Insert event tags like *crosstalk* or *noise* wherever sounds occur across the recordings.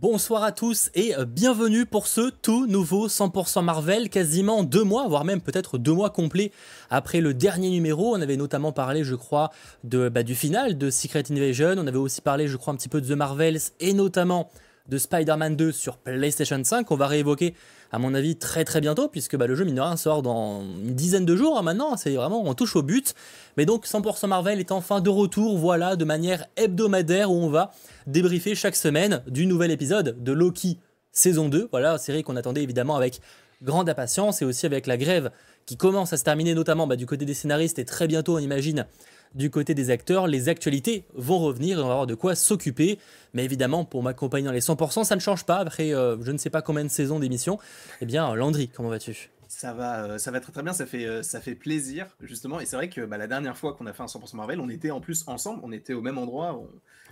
Bonsoir à tous et bienvenue pour ce tout nouveau 100% Marvel, quasiment deux mois, voire même peut-être deux mois complets après le dernier numéro. On avait notamment parlé, je crois, de, bah, du final de Secret Invasion. On avait aussi parlé, je crois, un petit peu de The Marvels et notamment de Spider-Man 2 sur PlayStation 5. On va réévoquer à mon avis, très très bientôt, puisque bah, le jeu, mine sort dans une dizaine de jours hein, maintenant. C'est vraiment, on touche au but. Mais donc, 100% Marvel est enfin de retour, voilà, de manière hebdomadaire, où on va débriefer chaque semaine du nouvel épisode de Loki saison 2. Voilà, série qu'on attendait évidemment avec grande impatience et aussi avec la grève qui commence à se terminer, notamment bah, du côté des scénaristes et très bientôt, on imagine, du côté des acteurs, les actualités vont revenir et on va avoir de quoi s'occuper. Mais évidemment, pour m'accompagner dans les 100%, ça ne change pas. Après euh, je ne sais pas combien de saisons d'émission. Eh bien, Landry, comment vas-tu? Ça va, euh, ça va très très bien, ça fait, euh, ça fait plaisir justement. Et c'est vrai que bah, la dernière fois qu'on a fait un 100% Marvel, on était en plus ensemble, on était au même endroit.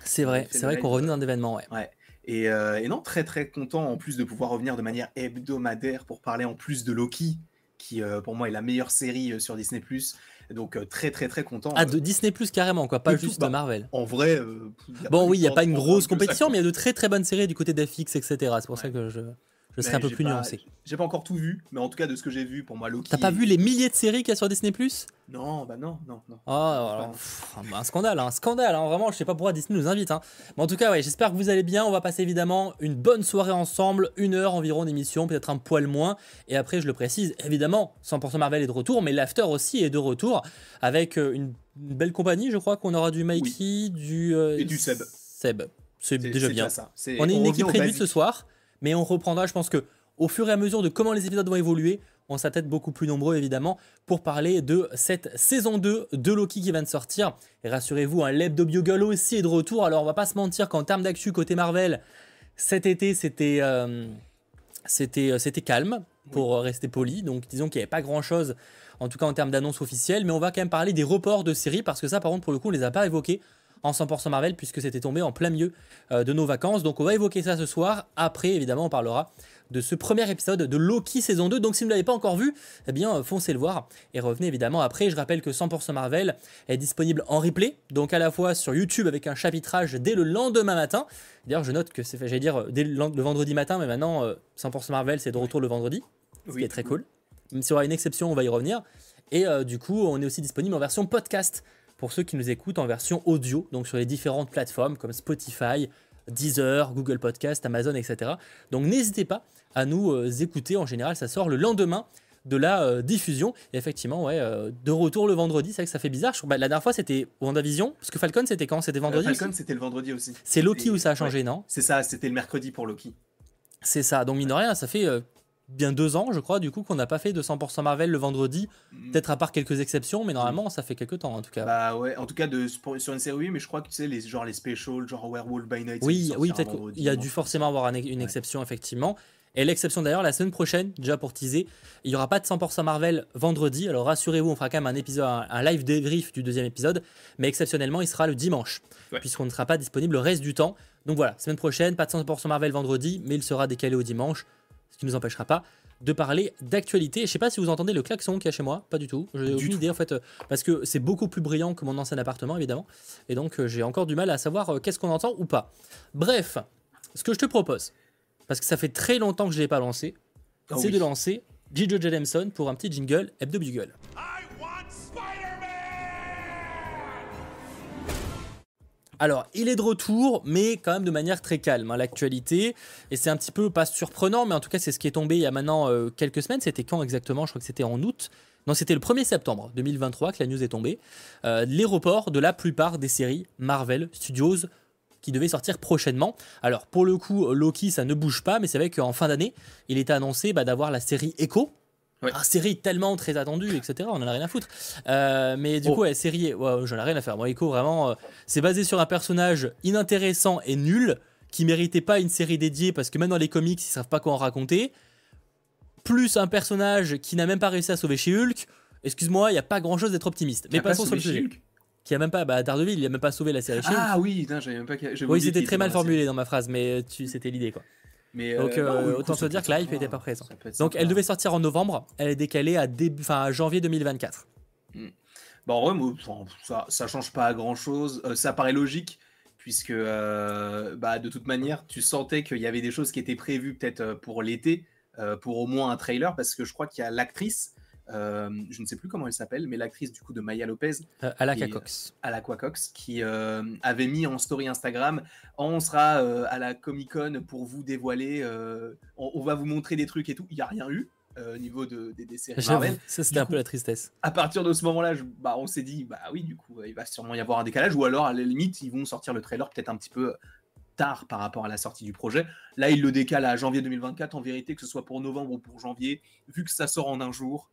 C'est vrai, c'est vrai qu'on revenait d'un événement, ouais. ouais. Et, et, non, très très content en plus de pouvoir revenir de manière hebdomadaire pour parler en plus de Loki, qui pour moi est la meilleure série sur Disney +. Donc euh, très très très content. Ah, de Disney Plus carrément, quoi, pas juste de bah, Marvel. En vrai. Euh, bon, oui, il n'y a pas une grosse compétition, mais il y a de très très bonnes séries du côté d'FX, etc. C'est pour ça que je je serais un peu plus nuancé. J'ai pas encore tout vu, mais en tout cas de ce que j'ai vu, pour moi Loki. T'as pas vu les milliers de séries qu'il y a sur Disney Plus? Non, bah non, non, non. Oh, un scandale, un scandale, hein, vraiment, je sais pas pourquoi Disney nous invite. Hein. Mais en tout cas, ouais, j'espère que vous allez bien. On va passer évidemment une bonne soirée ensemble, une heure environ d'émission, peut-être un poil moins. Et après, je le précise, évidemment, 100% Marvel est de retour, mais l'After aussi est de retour avec euh, une, belle compagnie, je crois qu'on aura du Mikey, du. Euh, Et du Seb. Seb, c'est déjà bien. Ça. on est une équipe réduite ce soir, mais on reprendra, je pense que au fur et à mesure de comment les épisodes vont évoluer, on sera peut-être beaucoup plus nombreux évidemment pour parler de cette saison 2 de Loki qui vient de sortir. Et rassurez-vous, un Leb de Bugle aussi est de retour. Alors on va pas se mentir qu'en termes d'actu côté Marvel, cet été c'était euh, c'était euh, c'était calme pour rester poli. Donc disons qu'il n'y avait pas grand chose en tout cas en termes d'annonces officielles, mais on va quand même parler des reports de séries parce que ça par contre pour le coup on les a pas évoqués en 100% Marvel puisque c'était tombé en plein milieu euh, de nos vacances. Donc on va évoquer ça ce soir. Après évidemment on parlera de ce premier épisode de Loki saison 2. Donc si vous ne l'avez pas encore vu, eh bien foncez le voir et revenez évidemment après. Je rappelle que 100% Marvel est disponible en replay, donc à la fois sur YouTube avec un chapitrage dès le lendemain matin. D'ailleurs, je note que c'est, j'allais dire dès le, vendredi matin, mais maintenant 100% euh, Marvel c'est de retour le vendredi, ce qui est très cool. Même s'il y aura une exception, on va y revenir. Et euh, du coup, on est aussi disponible en version podcast pour ceux qui nous écoutent en version audio, donc sur les différentes plateformes comme Spotify, Deezer, Google Podcast, Amazon, etc. Donc n'hésitez pas à nous euh, écouter. En général, ça sort le lendemain de la euh, diffusion. Et effectivement, ouais, euh, de retour le vendredi, c'est vrai que ça fait bizarre. Bah, la dernière fois, c'était WandaVision, parce que Falcon, c'était quand? C'était vendredi Falcon, c'était le vendredi aussi. C'est Loki où ça a changé, non? C'est ça, c'était le mercredi pour Loki. C'est ça, donc mine de rien, ça fait bien deux ans, je crois, du coup, qu'on n'a pas fait de 100% Marvel le vendredi. Mm. Peut-être à part quelques exceptions, mais normalement, ça fait quelques temps, en tout cas. Bah ouais, en tout cas, de, sur une série, oui, mais je crois que tu sais, les, genre les specials, genre Werewolf by Night. Oui, oui, peut-être qu'il y a dû forcément avoir une exception, effectivement. Et l'exception d'ailleurs, la semaine prochaine, déjà pour teaser, il n'y aura pas de 100% Marvel vendredi. Alors rassurez-vous, on fera quand même un épisode, un, live débrief du deuxième épisode. Mais exceptionnellement, il sera le dimanche, puisqu'on ne sera pas disponible le reste du temps. Donc voilà, semaine prochaine, pas de 100% Marvel vendredi, mais il sera décalé au dimanche, ce qui ne nous empêchera pas de parler d'actualité. Je sais pas si vous entendez le klaxon qu'il y a chez moi, pas du tout. J'ai aucune idée en fait, euh, parce que c'est beaucoup plus brillant que mon ancien appartement évidemment, et donc euh, j'ai encore du mal à savoir euh, qu'est-ce qu'on entend ou pas. Bref, ce que je te propose, parce que ça fait très longtemps que je l'ai pas lancé, oh c'est de lancer Gigi Jameson pour un petit jingle Hebdo Bugle. Alors, il est de retour, mais quand même de manière très calme, hein, l'actualité. Et c'est un petit peu pas surprenant, mais en tout cas, c'est ce qui est tombé il y a maintenant euh, quelques semaines. C'était quand exactement? Je crois que c'était en août. Non, c'était le 1er septembre 2023 que la news est tombée. Euh, les reports de la plupart des séries Marvel Studios qui devait sortir prochainement. Alors pour le coup, Loki, ça ne bouge pas, mais c'est vrai qu'en fin d'année, il était annoncé bah, d'avoir la série Echo. Ouais. Ah, série tellement très attendue, etc. On en a rien à foutre. Euh, mais du oh. coup, ouais, série, ouais, j'en ai rien à faire. Moi, Echo, vraiment, euh, c'est basé sur un personnage inintéressant et nul qui méritait pas une série dédiée parce que même dans les comics, ils savent pas quoi en raconter. Plus un personnage qui n'a même pas réussi à sauver chez Hulk. Excuse-moi, il n'y a pas grand chose d'être optimiste. Mais passons sur le sujet qui a même pas bah, Daredevil, il a même pas sauvé la série. Ah oui, j'avais même pas. Oui, c'était très mal formulé dans ma phrase, mais tu, c'était l'idée quoi. Mais Donc euh, euh, autant se dire que l'hype était pas présent. Donc elle devait sortir en novembre, elle est décalée à début, janvier 2024. Hmm. Bon, en vrai, ça, ça change pas grand chose. Euh, ça paraît logique puisque bah, de toute manière, tu sentais qu'il y avait des choses qui étaient prévues peut-être pour l'été, pour au moins un trailer, parce que je crois qu'il y a l'actrice euh, je ne sais plus comment elle s'appelle, mais l'actrice du coup de Maya Lopez, euh, Alaka Cox, Alaka Cox, qui euh, avait mis en story Instagram, on sera à la Comic Con pour vous dévoiler, on, va vous montrer des trucs et tout. Il n'y a rien eu. au niveau de, des, séries Marvel. Ça, c'était un peu la tristesse. À partir de ce moment-là, bah, on s'est dit, bah oui, du coup, il va sûrement y avoir un décalage, ou alors à la limite, ils vont sortir le trailer peut-être un petit peu tard par rapport à la sortie du projet. Là, il le décale à janvier 2024. En vérité, que ce soit pour novembre ou pour janvier, vu que ça sort en un jour,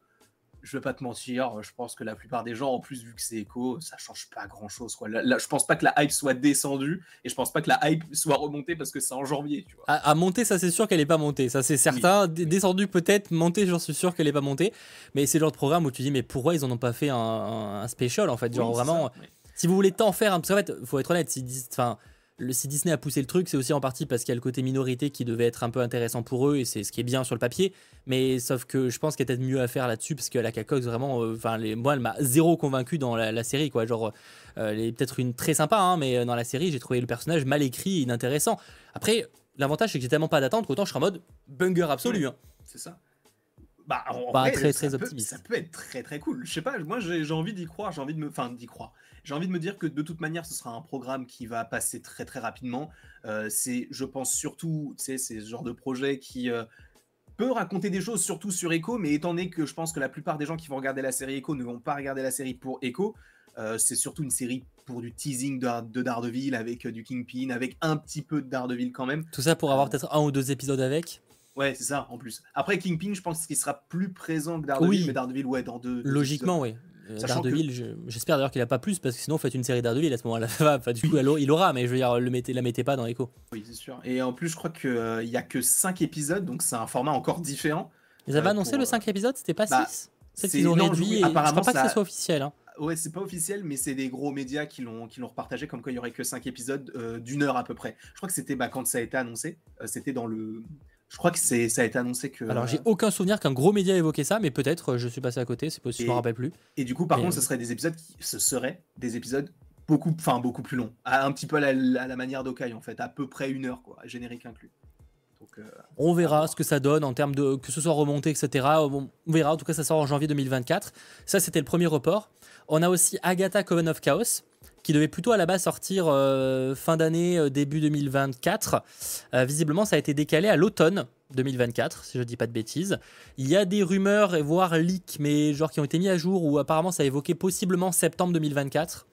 je vais pas te mentir, je pense que la plupart des gens, en plus, vu que c'est écho, ça change pas grand chose. Quoi. Là, je pense pas que la hype soit descendue et je pense pas que la hype soit remontée parce que c'est en janvier. Tu vois. À, monter, ça c'est sûr qu'elle est pas montée. Ça c'est certain. Descendue peut-être, montée, j'en suis sûr qu'elle est pas montée. Mais c'est le genre de programme où tu dis, mais pourquoi ils en ont pas fait un, special en fait? Genre vraiment, si vous voulez tant faire, parce qu'en fait, faut être honnête, si, enfin le, si Disney a poussé le truc, c'est aussi en partie parce qu'il y a le côté minorité qui devait être un peu intéressant pour eux et c'est ce qui est bien sur le papier. Mais sauf que je pense qu'il y a peut-être mieux à faire là-dessus parce que la Cox vraiment, euh, enfin moi elle m'a zéro convaincu dans la, série quoi. Genre, euh, elle est peut-être une très sympa, hein, mais dans la série j'ai trouvé le personnage mal écrit et inintéressant. Après, l'avantage c'est que j'ai tellement pas d'attente qu'autant je suis en mode banger absolu. Hein. C'est ça. Bah, pas très très optimiste. ça peut être très très cool. Je sais pas, moi j'ai envie d'y croire, j'ai envie de me, enfin d'y croire. J'ai envie de me dire que de toute manière, ce sera un programme qui va passer très très rapidement. Euh, c'est, je pense surtout, c'est ce genre de projet qui euh, peut raconter des choses, surtout sur Echo, mais étant donné que je pense que la plupart des gens qui vont regarder la série Echo ne vont pas regarder la série pour Echo, euh, c'est surtout une série pour du teasing de, de Daredevil avec du Kingpin, avec un petit peu de Daredevil quand même. Tout ça pour avoir peut-être un ou deux épisodes avec Ouais, c'est ça, en plus. Après, Kingpin, je pense qu'il sera plus présent que Daredevil, mais Daredevil, ouais, dans deux. Logiquement, oui. Euh, Daredevil, j'espère d'ailleurs qu'il a pas plus parce que sinon, faites une série Daredevil à ce moment-là. *laughs* enfin, du coup, *laughs* il aura, mais je veux dire, le mettez, la mettez pas dans Echo. Oui, c'est sûr. Et en plus, je crois qu'il euh, il y a que 5 épisodes, donc c'est un format encore différent. Ils avaient euh, annoncé le 5 épisodes, c'était pas 6 bah, C'est qu'ils ont réduit. Apparemment, je crois pas que ce soit officiel. Hein. Ouais, c'est pas officiel, mais c'est des gros médias qui l'ont repartagé comme quoi il y aurait que 5 épisodes d'une heure à peu près. Je crois que c'était bah, quand ça a été annoncé, c'était dans le je crois que c'est ça a été annoncé que. Alors j'ai aucun souvenir qu'un gros média évoqué ça, mais peut-être euh, je suis passé à côté, c'est possible, je me rappelle plus. Et du coup, par contre, ce serait des épisodes qui ce seraient des épisodes beaucoup, enfin beaucoup plus longs, un petit peu à la, manière d'Okai en fait, à peu près une heure quoi, générique inclus. Donc, euh, on verra ce que ça donne en termes de que ce soit remonté, etc. on verra. En tout cas, ça sort en janvier 2024. Ça, c'était le premier report. On a aussi Agatha Coven of Chaos qui devait plutôt à la base sortir euh, fin d'année, euh, début 2024. Euh, visiblement, ça a été décalé à l'automne 2024, si je dis pas de bêtises. Il y a des rumeurs, voire leaks, mais genre qui ont été mis à jour, où apparemment ça évoquait possiblement septembre 2024.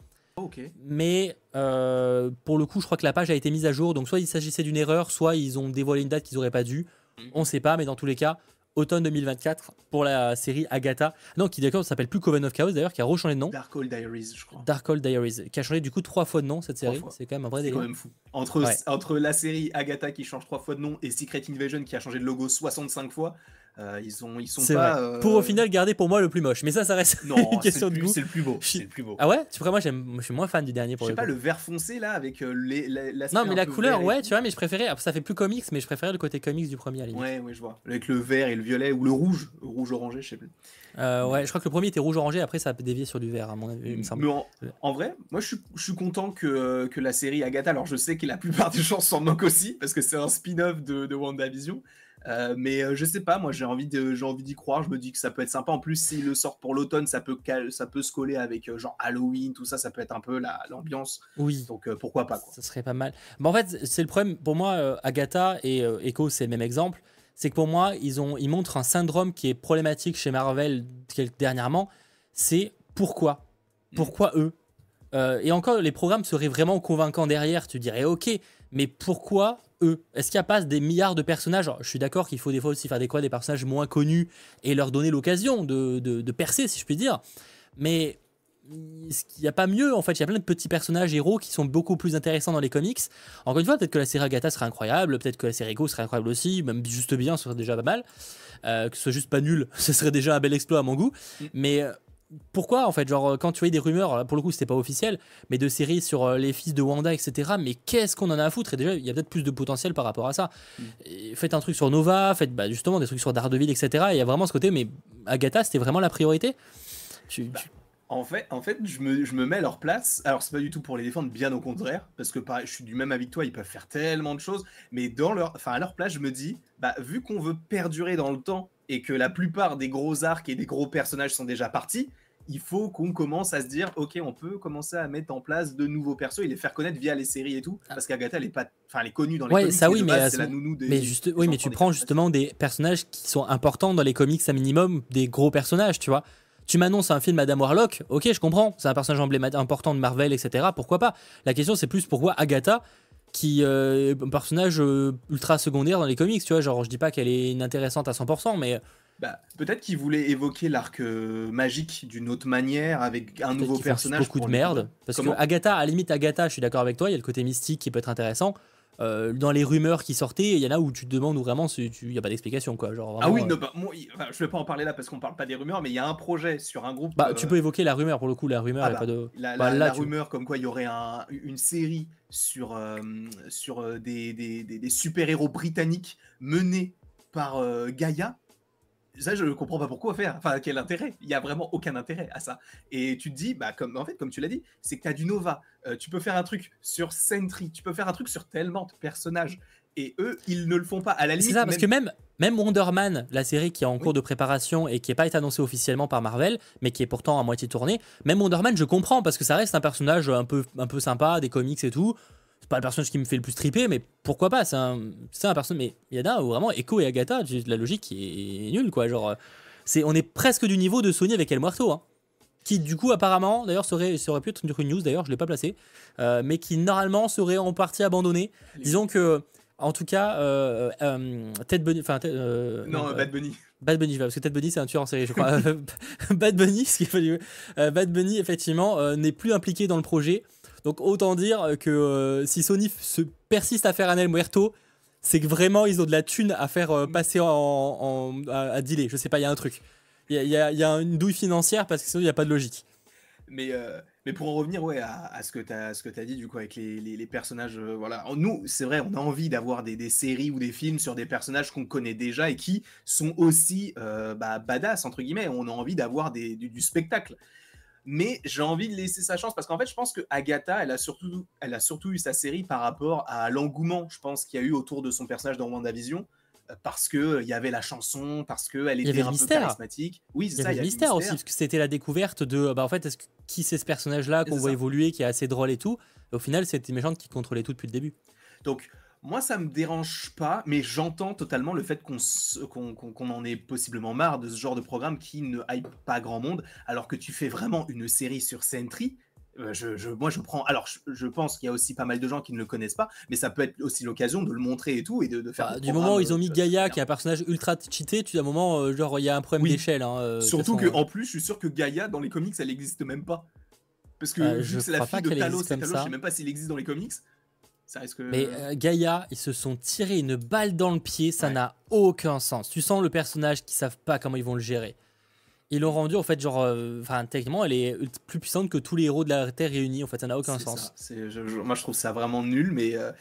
Mais pour le coup, je crois que la page a été mise à jour, donc soit il s'agissait d'une erreur, soit ils ont dévoilé une date qu'ils n'auraient pas dû. Mm. On ne sait pas, mais dans tous les cas, automne 2024 pour la série Agatha. Non, qui d'accord s'appelle plus Coven of Chaos d'ailleurs, qui a rechangé de nom. Darkhold Diaries, je crois. Darkhold Diaries, qui a changé du coup trois fois de nom cette série. C'est quand même un vrai délire. C'est quand même fou. Entre, entre la série Agatha qui change trois fois de nom et Secret Invasion qui a changé de logo 65 fois, euh, ils, ont, ils sont pas. Euh, pour au final garder pour moi le plus moche. Mais ça, ça reste une question de goût. C'est le plus beau. C'est le plus beau. Ah ouais? Tu vois, moi, je suis moins fan du dernier pour Je sais pas, le vert foncé là, avec euh, les, la, Non, mais la couleur, ouais, tu vois, mais je préférais. Ça fait plus comics, mais je préférais le côté comics du premier à Ouais, ouais, je vois. Avec le vert et le violet, ou le rouge, rouge-orangé, je sais plus. ouais, je crois que le premier était rouge-orangé, après ça a dévié sur du vert, à mon avis. Il me semble. Mais en, vrai, moi, je suis, je suis content que, que la série Agatha, alors je sais que la plupart des gens s'en moquent aussi, parce que c'est un spin-off de, de WandaVision. Euh, mais euh, je sais pas, moi j'ai envie de, j'ai envie d'y croire. Je me dis que ça peut être sympa. En plus, s'il le sort pour l'automne, ça peut, ça peut se coller avec euh, genre Halloween, tout ça. Ça peut être un peu l'ambiance. Oui. Donc pourquoi pas quoi. Ça serait pas mal. Mais en fait, c'est le problème pour moi. Agatha et Echo, c'est le même exemple. C'est que pour moi, ils ont, ils montrent un syndrome qui est problématique chez Marvel dernièrement. C'est pourquoi, mm. pourquoi eux? et encore, les programmes seraient vraiment convaincants derrière. Tu dirais ok, mais pourquoi eux Est-ce qu'il n'y a pas des milliards de personnages? Je suis d'accord qu'il faut des fois aussi faire des quoi des personnages moins connus et leur donner l'occasion de, de, percer, si je puis dire. Mais il n'y a pas mieux en fait Il y a plein de petits personnages héros qui sont beaucoup plus intéressants dans les comics. Encore une fois, peut-être que la série Agatha serait incroyable, peut-être que la série Echo serait incroyable aussi, même juste bien, ce serait déjà pas mal. Euh, que ce soit juste pas nul, *laughs* ce serait déjà un bel exploit à mon goût. Mm. Mais euh, pourquoi en fait genre quand tu voyais des rumeurs pour le coup c'était pas officiel mais de séries sur euh, les fils de Wanda etc mais qu'est-ce qu'on en a à foutre? Et déjà il y a peut-être plus de potentiel par rapport à ça mm. faites un truc sur Nova faites bah, justement des trucs sur Daredevil etc il y a vraiment ce côté mais Agatha c'était vraiment la priorité? Bah, En fait, en fait je, me, je me mets à leur place. Alors, c'est pas du tout pour les défendre, bien au contraire, parce que pareil, je suis du même avis que toi, ils peuvent faire tellement de choses. Mais dans leur, enfin, à leur place, je me dis, bah, vu qu'on veut perdurer dans le temps et que la plupart des gros arcs et des gros personnages sont déjà partis, il faut qu'on commence à se dire, ok, on peut commencer à mettre en place de nouveaux persos et les faire connaître via les séries et tout, ah. parce qu'Agatha, elle est pas, enfin, elle est connue dans les ouais, ça oui, mais c'est la nounou des. Mais juste, oui, mais tu prends justement des personnages qui sont importants dans les comics à minimum, des gros personnages, tu vois. Tu m'annonces un film Madame Warlock, ok, je comprends, c'est un personnage emblématique important de Marvel, etc. Pourquoi pas La question, c'est plus pourquoi Agatha, qui euh, est un personnage euh, ultra secondaire dans les comics, tu vois. Genre, je dis pas qu'elle est inintéressante à 100%, mais bah, peut-être qu'il voulait évoquer l'arc euh, magique d'une autre manière avec un nouveau personnage. Beaucoup de merde. Parce que Agatha, à la limite, Agatha, je suis d'accord avec toi, il y a le côté mystique qui peut être intéressant. Euh, dans les rumeurs qui sortaient, il y en a où tu te demandes où vraiment il n'y a pas d'explication. quoi. Genre, ah oui, euh, bah, je vais pas en parler là parce qu'on parle pas des rumeurs, mais il y a un projet sur un groupe. Bah, Tu peux évoquer la rumeur pour le coup, la rumeur, ah bah, pas de. La, bah, rumeur comme quoi il y aurait un, une série sur, sur des, des, des super-héros britanniques menés par Gaïa ça, je ne comprends pas pourquoi faire. Enfin, quel intérêt? Il n'y a vraiment aucun intérêt à ça. Et tu te dis, bah, comme, en fait, comme tu l'as dit, c'est que tu as du Nova. Euh, tu peux faire un truc sur Sentry. Tu peux faire un truc sur tellement de personnages. Et eux, ils ne le font pas. À la limite. C'est ça, parce que même, même Wonder Man, la série qui est en cours de préparation et qui n'est pas été annoncée officiellement par Marvel, mais qui est pourtant à moitié tournée, même Wonder Man, je comprends parce que ça reste un personnage un peu, un peu sympa, des comics et tout c'est pas le personnage qui me fait le plus triper, mais pourquoi pas C'est un, c'est un personnage. Mais il y en a où vraiment Echo et Agatha, la logique est nulle, quoi. Genre, c'est, on est presque du niveau de Sony avec El Muerto, hein, qui du coup apparemment, d'ailleurs, serait, ça aurait pu être une news, d'ailleurs, je l'ai pas placé, euh, mais qui normalement serait en partie abandonné. Disons que, en tout cas, euh, euh Ted Bunny, enfin, non, Bad Bunny. Bad Bunny, parce que Ted Bunny c'est un tueur en série, je crois. *laughs* Bad Bunny, *laughs* ce qu'il Bad Bunny effectivement n'est plus impliqué dans le projet. Donc autant dire que euh, si Sony se persiste à faire un El Muerto, c'est que vraiment ils ont de la thune à faire euh, passer en, à, dealer. Je sais pas, il y a un truc. Il y a, y a, une douille financière parce que sinon il n'y a pas de logique. Mais, euh, mais pour en revenir ouais, à, ce que tu as, as, dit du coup avec les, les, personnages, voilà. Nous, c'est vrai, on a envie d'avoir des, des, séries ou des films sur des personnages qu'on connaît déjà et qui sont aussi bah, badass, entre guillemets. On a envie d'avoir du, spectacle mais j'ai envie de laisser sa chance parce qu'en fait, je pense que Agatha, elle a surtout, elle a surtout eu sa série par rapport à l'engouement, je pense, qu'il y a eu autour de son personnage dans WandaVision. Euh, parce que euh, il y avait la chanson, parce qu'elle était un peu charismatique. Oui, c'est ça. Il y avait le mystère, aussi, parce que c'était la découverte de, bah en fait, est-ce qui c'est ce personnage-là qu'on voit évoluer, qui est assez drôle et tout. au final, c'était une méchante qui contrôlait tout depuis le début. Donc, moi, ça me dérange pas, mais j'entends totalement le fait qu'on en ait possiblement marre de ce genre de programme qui ne hype pas grand monde, alors que tu fais vraiment une série sur Sentry. Euh, je, moi, je prends. Alors, je, pense qu'il y a aussi pas mal de gens qui ne le connaissent pas, mais ça peut être aussi l'occasion de le montrer et tout, et de, faire. Bah, du moment où ils ont mis euh, Gaïa, qui est un personnage ultra cheaté, tu as un moment, euh, genre, il y a un problème d'échelle. Hein, Surtout qu'en plus, je suis sûr que Gaïa, dans les comics, elle n'existe même pas. Parce que que c'est la fille de Talos, Talos, je sais même pas s'il existe dans les comics. Mais euh, Gaïa, ils se sont tirés une balle dans le pied, ça n'a aucun sens. Tu sens le personnage qui savent pas comment ils vont le gérer. Ils l'ont rendu en fait genre, euh, enfin techniquement, elle est plus puissante que tous les héros de la Terre réunis. En fait, ça n'a aucun sens. moi, je trouve ça vraiment nul, mais euh,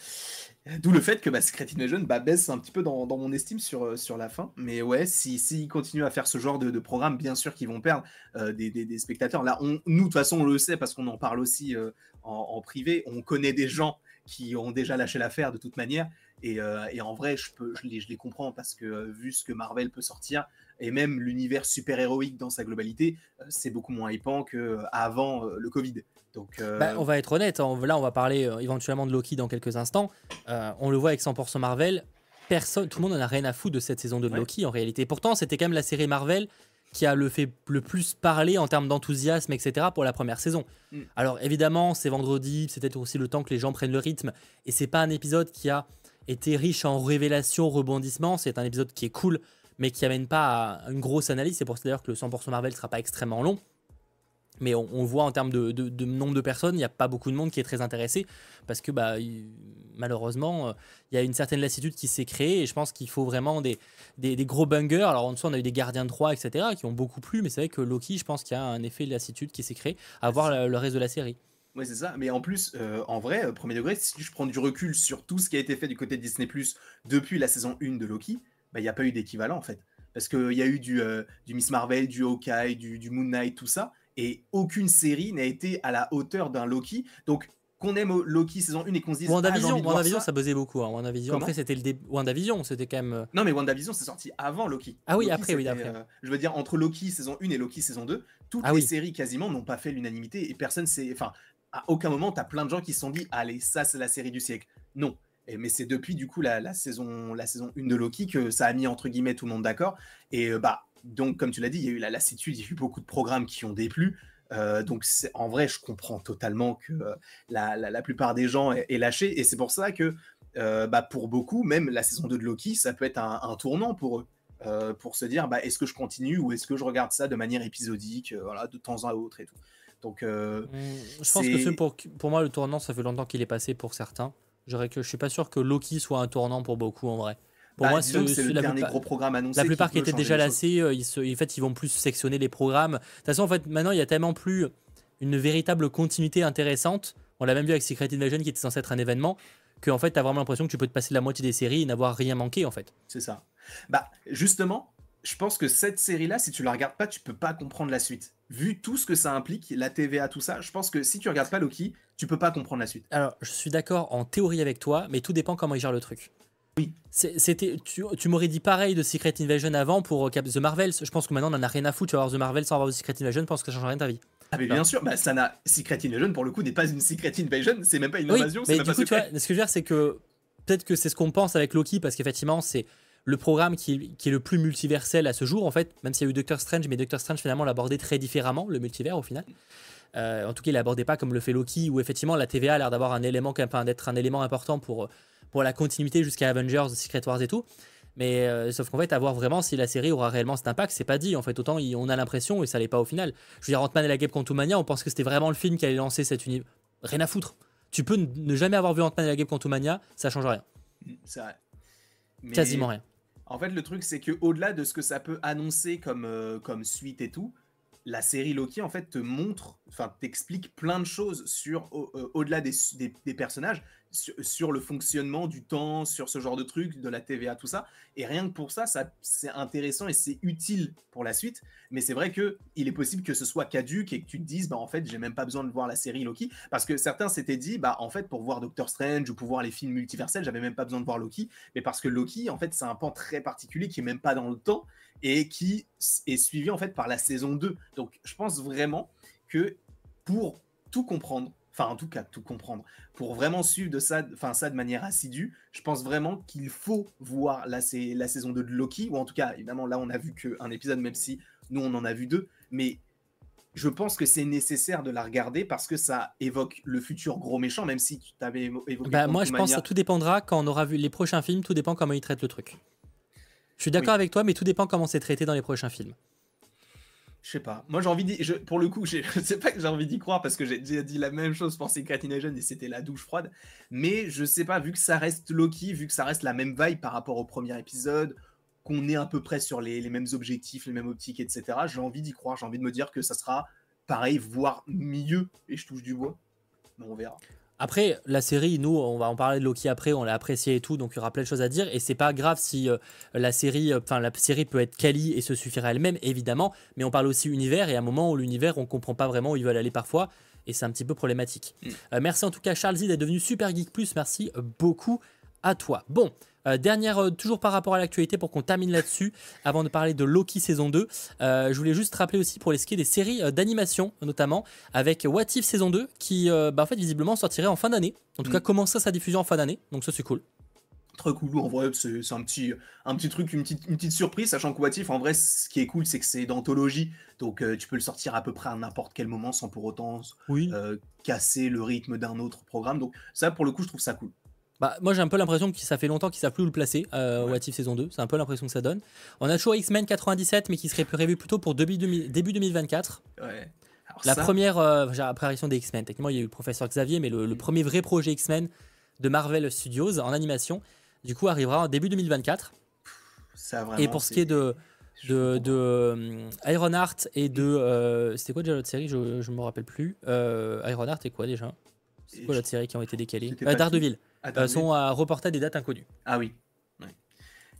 d'où le fait que bah, Secret Invasion bah, baisse un petit peu dans, mon estime sur, sur la fin. Mais ouais, s'ils si, continuent à faire ce genre de, programme, bien sûr qu'ils vont perdre des, des, spectateurs. Là, on, nous, de toute façon, on le sait parce qu'on en parle aussi en, en, privé. On connaît des gens qui ont déjà lâché l'affaire de toute manière. Et, euh, en vrai, je, peux, je, les, je les comprends parce que euh, vu ce que Marvel peut sortir, et même l'univers super-héroïque dans sa globalité, euh, c'est beaucoup moins hypant qu'avant le Covid. Donc, bah, on va être honnête, hein. là on va parler éventuellement de Loki dans quelques instants. on le voit avec 100% Marvel, personne, tout le monde n'en a rien à foutre de cette saison de Loki en réalité. Pourtant, c'était quand même la série Marvel qui a le fait le plus parler en termes d'enthousiasme, etc. pour la première saison. Mm. Alors évidemment, c'est vendredi, c'est peut-être aussi le temps que les gens prennent le rythme, et c'est pas un épisode qui a été riche en révélations, rebondissements, c'est un épisode qui est cool, mais qui amène pas à une grosse analyse, c'est pour ça d'ailleurs que le 100% Marvel sera pas extrêmement long. Mais on, voit en termes de, nombre de personnes, il n'y a pas beaucoup de monde qui est très intéressé parce que bah, malheureusement, euh, il y a une certaine lassitude qui s'est créée et je pense qu'il faut vraiment des, des, gros bungers. Alors en dessous, on a eu des gardiens de 3, etc., qui ont beaucoup plu, mais c'est vrai que Loki, je pense qu'il y a un effet de lassitude qui s'est créé à voir le, reste de la série. Oui, c'est ça. Mais en plus, euh, en vrai, euh, premier degré, si je prends du recul sur tout ce qui a été fait du côté de Disney Plus depuis la saison 1 de Loki, bah, il n'y a pas eu d'équivalent en fait. Parce qu'il y a eu du, du Miss Marvel, du Hawkeye, du, du Moon Knight, tout ça Et aucune série n'a été à la hauteur d'un Loki. Donc, qu'on aime Loki saison 1 et qu'on se dise WandaVision, ah, WandaVision ça. ça buzzait beaucoup hein. WandaVision après c'était le dé... WandaVision c'était quand même euh, Non mais WandaVision c'est sorti avant Loki. Ah oui après oui après. Euh, je veux dire entre Loki saison 1 et Loki saison 2 toutes ah les séries quasiment n'ont pas fait l'unanimité et personne s'est enfin à aucun moment tu as plein de gens qui se sont dit allez ça c'est la série du siècle. Non. Et, mais c'est depuis du coup la, la, saison la saison 1 de Loki que ça a mis entre guillemets tout le monde d'accord et euh, bah donc comme tu l'as dit il y a eu la lassitude, il y a eu beaucoup de programmes qui ont déplu. Euh, donc en vrai, je comprends totalement que euh, la, plupart des gens aient, lâché. Et c'est pour ça que euh, bah, pour beaucoup, même la saison 2 de Loki, ça peut être un, tournant pour eux. pour se dire, bah, est-ce que je continue ou est-ce que je regarde ça de manière épisodique, voilà, de temps à autre et tout. Donc, je pense que pour, pour moi, le tournant, ça fait longtemps qu'il est passé pour certains. Je dirais que je suis pas sûr que Loki soit un tournant pour beaucoup en vrai. Pour bah, moi, c'est le dernier gros programme annoncé. La plupart qui, étaient déjà lassés, euh, ils en fait, ils vont plus sectionner les programmes. De toute façon, en fait, maintenant, il y a tellement plus une véritable continuité intéressante. On l'a même vu avec Secret Invasion qui était censé être un événement que en fait, tu as vraiment l'impression que tu peux te passer la moitié des séries et n'avoir rien manqué en fait. C'est ça. Bah, justement, je pense que cette série-là, si tu la regardes pas, tu peux pas comprendre la suite. Vu tout ce que ça implique, la TVA, tout ça, je pense que si tu regardes pas Loki, tu peux pas comprendre la suite. Alors, je suis d'accord en théorie avec toi, mais tout dépend comment il gère le truc. Oui. C'était, tu, m'aurais dit pareil de Secret Invasion avant pour euh, The Marvels. Je pense que maintenant on en a rien à foutre. Tu vas voir The Marvels sans avoir The Secret Invasion. Je pense que ça change rien de ta vie. Ah mais bien sûr, bah, ça n'a Secret Invasion pour le coup n'est pas une Secret Invasion, c'est même pas une invasion. mais du coup, tu vois, ce que je veux dire, c'est que peut-être que c'est ce qu'on pense avec Loki parce qu'effectivement, c'est le programme qui, qui, est le plus multiversel à ce jour en fait. Même s'il y a eu Doctor Strange, mais Doctor Strange finalement l'abordait très différemment le multivers au final. Euh, en tout cas, il l'abordait pas comme le fait Loki, où effectivement la TVA a l'air d'avoir un élément, d'être un élément important pour pour la continuité jusqu'à Avengers, Secret Wars et tout. Mais euh, sauf qu'en fait, à voir vraiment si la série aura réellement cet impact, c'est pas dit. En fait, autant on a l'impression et ça l'est pas au final. Je veux dire, Ant-Man et la Guêpe Quantumania, on pense que c'était vraiment le film qui allait lancer cet univers. Rien à foutre. Tu peux ne jamais avoir vu Ant-Man et la Guêpe Quantumania, ça change rien. C'est vrai. Quasiment rien. En fait, le truc, c'est que au-delà de ce que ça peut annoncer comme, euh, comme suite et tout, la série Loki en fait te montre, enfin t'explique plein de choses sur euh, au-delà des, des, personnages, sur, le fonctionnement du temps, sur ce genre de trucs, de la TVA, tout ça. Et rien que pour ça, ça c'est intéressant et c'est utile pour la suite. Mais c'est vrai que il est possible que ce soit caduque et que tu te dises, bah en fait, j'ai même pas besoin de voir la série Loki, parce que certains s'étaient dit, bah en fait, pour voir Doctor Strange ou pour voir les films multiversels, j'avais même pas besoin de voir Loki, mais parce que Loki, en fait, c'est un pan très particulier qui est même pas dans le temps et qui est suivi en fait par la saison 2. Donc, je pense vraiment que pour tout comprendre, enfin en tout cas tout comprendre, pour vraiment suivre de ça, enfin ça de manière assidue, je pense vraiment qu'il faut voir la, la saison 2 de Loki, ou en tout cas, évidemment là on a vu qu'un épisode, même si nous on en a vu deux, mais je pense que c'est nécessaire de la regarder parce que ça évoque le futur gros méchant, même si tu t'avais évoqué. Bah, moi je pense que tout dépendra quand on aura vu les prochains films, tout dépend comment ils traitent le truc. Je suis d'accord avec toi, mais tout dépend comment c'est traité dans les prochains films. Je sais pas. Moi, j'ai envie d'y... Pour le coup, *laughs* je sais pas que j'ai envie d'y croire parce que j'ai déjà dit la même chose pour Secret Invasion et c'était la douche froide. Mais je sais pas, vu que ça reste Loki, vu que ça reste la même vibe par rapport au premier épisode, qu'on est à peu près sur les, mêmes objectifs, les mêmes optiques, etc., j'ai envie d'y croire. J'ai envie de me dire que ça sera pareil, voire mieux. Et je touche du bois. Mais on verra. Après, la série, nous, on va en parler de Loki après, on l'a apprécié et tout, donc il y aura plein de choses à dire. Et c'est pas grave si euh, la série, euh, enfin la série peut être quali et se suffire à elle-même, évidemment. Mais on parle aussi univers et à un moment où l'univers, on comprend pas vraiment où ils veulent aller parfois, et c'est un petit peu problématique. Mm. Euh, merci en tout cas Charles Z d'être devenu Super Geek Plus. Merci beaucoup à toi. Bon. Euh, dernière, euh, toujours par rapport à l'actualité, pour qu'on termine là-dessus, *laughs* avant de parler de Loki saison 2, euh, je voulais juste rappeler aussi pour les skis des séries d'animation, notamment, avec What If saison 2, qui, bah, en fait, visiblement sortirait en fin d'année. En tout cas, mm. commencer sa diffusion en fin d'année. Donc, ça, c'est cool. Très cool, en vrai, c'est un petit, un petit truc, une petite, une petite surprise, sachant que What If, en vrai, ce qui est cool, c'est que c'est d'anthologie, donc tu peux le sortir à peu près à n'importe quel moment sans pour autant casser le rythme d'un autre programme. Donc ça, pour le coup, je trouve ça cool. Bah, moi j'ai un peu l'impression que ça fait longtemps qu'ils savent plus où le placer, euh, What If saison 2, c'est un peu l'impression que ça donne. On a toujours X-Men 97, mais qui serait prévu plutôt pour début, 2024. Ouais. la première euh, apparition des X-Men, techniquement il y a eu le professeur Xavier, mais le, premier vrai projet X-Men de Marvel Studios en animation, du coup arrivera en début 2024. Ça, et pour ce qui est de, de, de euh, Ironheart et de. Euh, c'était quoi déjà l'autre série? Je ne me rappelle plus. Ironheart et quoi déjà? C'est quoi l'autre série qui ont été décalées? Daredevil. Euh, sont à reporter des dates inconnues. Ah oui. Ouais.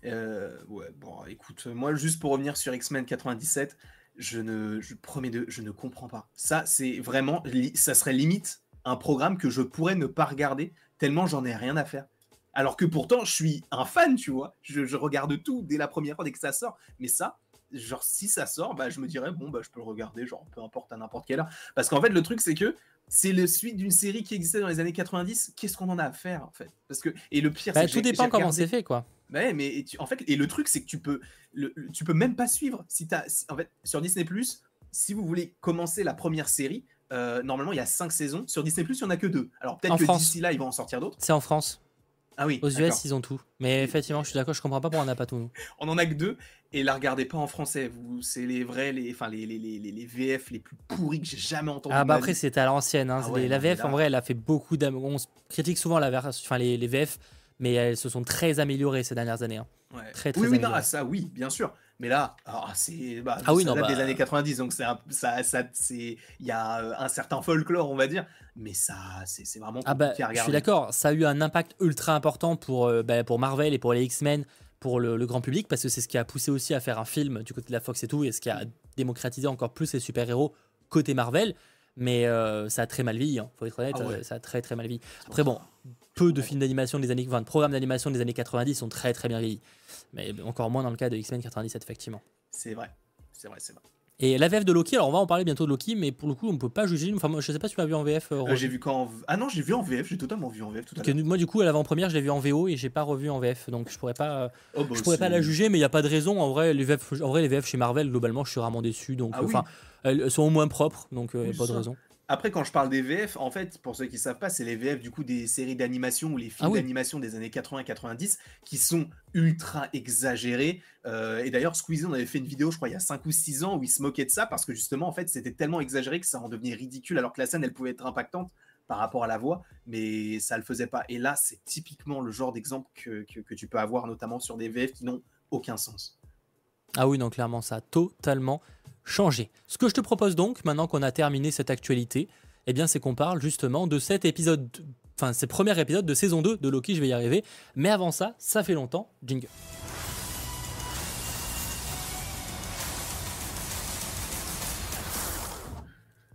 Euh, ouais, bon, écoute, moi, juste pour revenir sur X-Men 97, je ne, je promets de, je ne comprends pas. Ça, c'est vraiment, ça serait limite un programme que je pourrais ne pas regarder tellement j'en ai rien à faire. Alors que pourtant, je suis un fan, tu vois. Je, regarde tout dès la première fois, dès que ça sort. Mais ça, genre, si ça sort, bah, je me dirais, bon, bah, je peux le regarder, genre, peu importe à n'importe quelle heure. Parce qu'en fait, le truc, c'est que c'est le suite d'une série qui existait dans les années 90. Qu'est-ce qu'on en a à faire, en fait? Parce que, et le pire, bah, Tout dépend comment c'est fait, quoi. Ouais, mais en fait, et le truc, c'est que tu peux, le, tu peux même pas suivre. Si as, en fait, sur Disney, si vous voulez commencer la première série, euh, normalement, il y a 5 saisons. Sur Disney, il n'y en a que 2. Alors peut-être que d'ici là, ils vont en sortir d'autres. C'est en France. Ah oui. Aux US, ils ont tout. Mais effectivement, je suis d'accord, je comprends pas pourquoi on n'a pas tout. *laughs* on en a que deux. Et la regardez pas en français. Vous, c'est les vrais, les, enfin les, les, les, les, VF les plus pourris que j'ai jamais entendus. Ah bah après, c'était à l'ancienne. Hein. Ah la VF, en vrai, elle a fait beaucoup d'amour. On critique souvent la enfin les, les VF, mais elles se sont très améliorées ces dernières années. Hein. Très, très oui, oui, non, ah, ça, oui, bien sûr. Mais là, ah, c'est bah, ah oui, non, bah... des années 90, donc c'est ça, ça c'est il y a euh, un certain folklore, on va dire, mais ça, c'est vraiment ah bah, Je suis d'accord, ça a eu un impact ultra important pour, euh, bah, pour Marvel et pour les X-Men, pour le, grand public, parce que c'est ce qui a poussé aussi à faire un film du côté de la Fox et tout, et ce qui a démocratisé encore plus les super-héros côté Marvel. Mais euh, ça a très mal vieilli, hein, faut être honnête, ah ça a très très mal vieilli. Après bon, peu de films d'animation des années, enfin, de programmes d'animation des années 90 sont très très bien vieillis. Mais encore moins dans le cas de X-Men 97, effectivement. C'est vrai, c'est vrai, c'est vrai. Et la VF de Loki, alors on va en parler bientôt de Loki, mais pour le coup, on ne peut pas juger. Enfin, moi, je sais pas si tu l'as vu en VF. Euh, euh, j'ai vu quand. Ah non, j'ai vu en VF, j'ai totalement vu en VF tout à. Moi, du coup, à l'avant-première, je l'ai vu en VO et j'ai pas revu en VF, donc je pourrais pas, oh, bah, je pourrais pas la juger, mais il y a pas de raison. En vrai, les VF, en vrai, les VF chez Marvel, globalement, je suis rarement déçu, donc ah enfin, elles sont au moins propres, donc il n'y a pas de raison. Après, quand je parle des VF, en fait, pour ceux qui ne savent pas, c'est les VF du coup des séries d'animation ou les films ah d'animation des années 80-90 qui sont ultra exagérés. Euh, et d'ailleurs, Squeezie, on avait fait une vidéo, je crois, il y a 5 ou 6 ans où il se moquait de ça parce que justement, en fait, c'était tellement exagéré que ça en devenait ridicule alors que la scène, elle pouvait être impactante par rapport à la voix, mais ça le faisait pas. Et là, c'est typiquement le genre d'exemple que, que, tu peux avoir, notamment sur des VF qui n'ont aucun sens. Ah oui, non, clairement, ça a totalement changer. Ce que je te propose donc, maintenant qu'on a terminé cette actualité, eh bien c'est qu'on parle justement de cet épisode, enfin ces premiers épisodes de saison 2 de Loki, je vais y arriver. Mais avant ça, ça fait longtemps, jingle.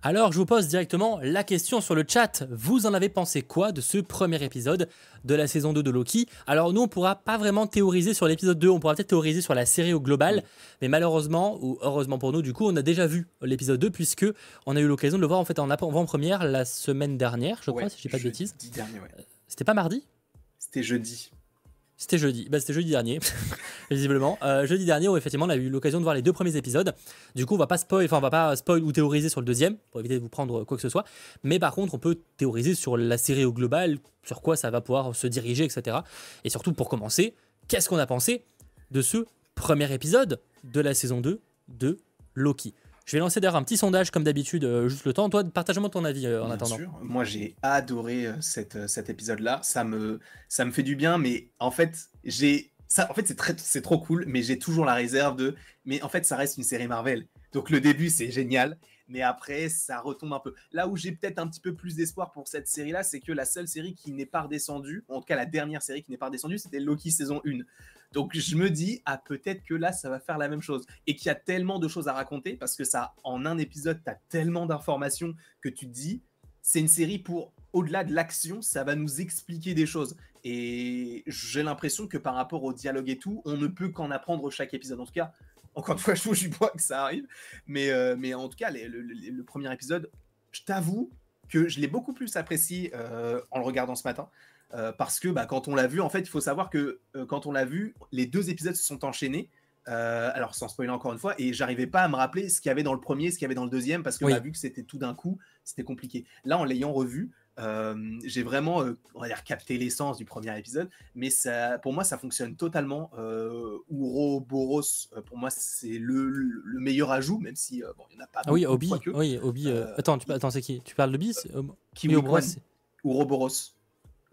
Alors, je vous pose directement la question sur le chat. Vous en avez pensé quoi de ce premier épisode de la saison 2 de Loki? Alors, nous, on pourra pas vraiment théoriser sur l'épisode 2, on pourra peut-être théoriser sur la série au global, mais malheureusement, ou heureusement pour nous, du coup, on a déjà vu l'épisode 2 puisque on a eu l'occasion de le voir en fait en avant-première la semaine dernière, je crois, si je dis pas de bêtises. Euh, c'était pas mardi? C'était jeudi. C'était jeudi, bah, c'était jeudi dernier, *laughs* visiblement. Euh, jeudi dernier, où effectivement, on a eu l'occasion de voir les deux premiers épisodes. Du coup, on va pas spoil, enfin, on va pas spoil ou théoriser sur le deuxième, pour éviter de vous prendre quoi que ce soit. Mais par contre, on peut théoriser sur la série au global, sur quoi ça va pouvoir se diriger, etc. Et surtout, pour commencer, qu'est-ce qu'on a pensé de ce premier épisode de la saison 2 de Loki? Je vais lancer d'ailleurs un petit sondage comme d'habitude, euh, juste le temps. Toi, partage-moi ton avis euh, en attendant. Sûr. Moi, j'ai adoré euh, cette, cet épisode-là. Ça me, ça me fait du bien, mais en fait, j'ai ça. En fait, c'est très, c'est trop cool, mais j'ai toujours la réserve de. Mais en fait, ça reste une série Marvel. Donc le début, c'est génial mais après, ça retombe un peu. Là où j'ai peut-être un petit peu plus d'espoir pour cette série-là, c'est que la seule série qui n'est pas redescendue, en tout cas la dernière série qui n'est pas redescendue, c'était Loki saison 1. Donc je me dis, ah peut-être que là, ça va faire la même chose. Et qu'il y a tellement de choses à raconter, parce que ça, en un épisode, tu as tellement d'informations que tu te dis, c'est une série pour, au-delà de l'action, ça va nous expliquer des choses. Et j'ai l'impression que par rapport au dialogue et tout, on ne peut qu'en apprendre chaque épisode. En tout cas, encore une fois, je du bois que ça arrive. Mais, euh, mais en tout cas, le, premier épisode, je t'avoue que je l'ai beaucoup plus apprécié euh, en le regardant ce matin. Euh, parce que bah, quand on l'a vu, en fait, il faut savoir que quand on l'a vu, les deux épisodes se sont enchaînés. alors, sans spoiler encore une fois, et j'arrivais pas à me rappeler ce qu'il y avait dans le premier, ce qu'il y avait dans le deuxième, parce que a bah, vu que c'était tout d'un coup, c'était compliqué. Là, en l'ayant revu, euh, j'ai vraiment, euh, on va dire, capté l'essence du premier épisode, mais ça, pour moi, ça fonctionne totalement. Euh, Ouroboros, euh, pour moi, c'est le, le, meilleur ajout, même si bon, il n'y en a pas. Ah oui, Obi. Oui, Obi. attends, tu, attends, c'est qui? Tu parles de Obi Qui Ouroboros.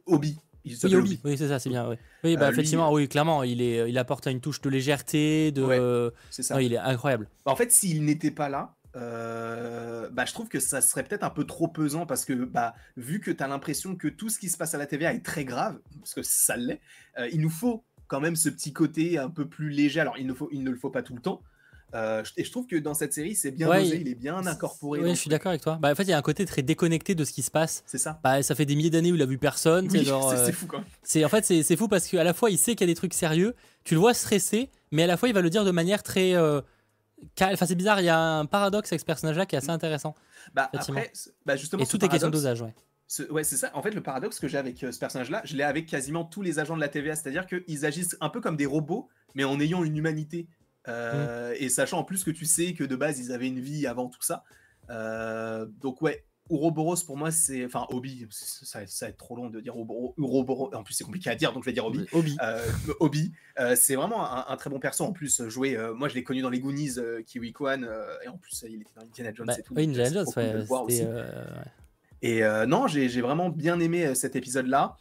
Obi. Oui, Obi. oui c'est ça, c'est bien. Oui, oui bah, effectivement, oui, clairement, il, est, il apporte une touche de légèreté, de. c'est ça. il est incroyable. Bah, en fait, s'il n'était pas là, euh, bah, je trouve que ça serait peut-être un peu trop pesant parce que bah, vu que tu as l'impression que tout ce qui se passe à la TVA est très grave, parce que ça l'est, euh, il nous faut quand même ce petit côté un peu plus léger. Alors il ne, faut, il ne le faut pas tout le temps, et je trouve que dans cette série, c'est bien dosé, il est bien incorporé. Oui, je suis d'accord avec toi. Bah, en fait, il y a un côté très déconnecté de ce qui se passe. C'est ça. Bah, ça fait des milliers d'années où il a vu personne. c'est *laughs* fou quand même. En fait, c'est fou parce qu'à la fois, il sait qu'il y a des trucs sérieux, tu le vois stressé, mais à la fois, il va le dire de manière très. Enfin, c'est bizarre, il y a un paradoxe avec ce personnage-là qui est assez intéressant. Bah, après, bah justement, et tout est question de dosage, ouais. ouais, c'est ça. En fait, le paradoxe que j'ai avec ce personnage-là, je l'ai avec quasiment tous les agents de la TVA, c'est-à-dire qu'ils agissent un peu comme des robots, mais en ayant une humanité. Euh, mm. Et sachant en plus que tu sais que de base ils avaient une vie avant tout ça. Euh, donc ouais, Ouroboros pour moi c'est, enfin Obi, ça, va être trop long de dire Ouroboros. En plus c'est compliqué à dire donc je vais dire Obi. Obi, euh, c'est vraiment un, très bon perso en plus. Joué, moi je l'ai connu dans les Goonies, Kiwi Kwan et en plus il était dans Indiana Jones bah, et tout. Oui, Indiana Jones, ouais, Et non, j'ai vraiment bien aimé cet épisode là.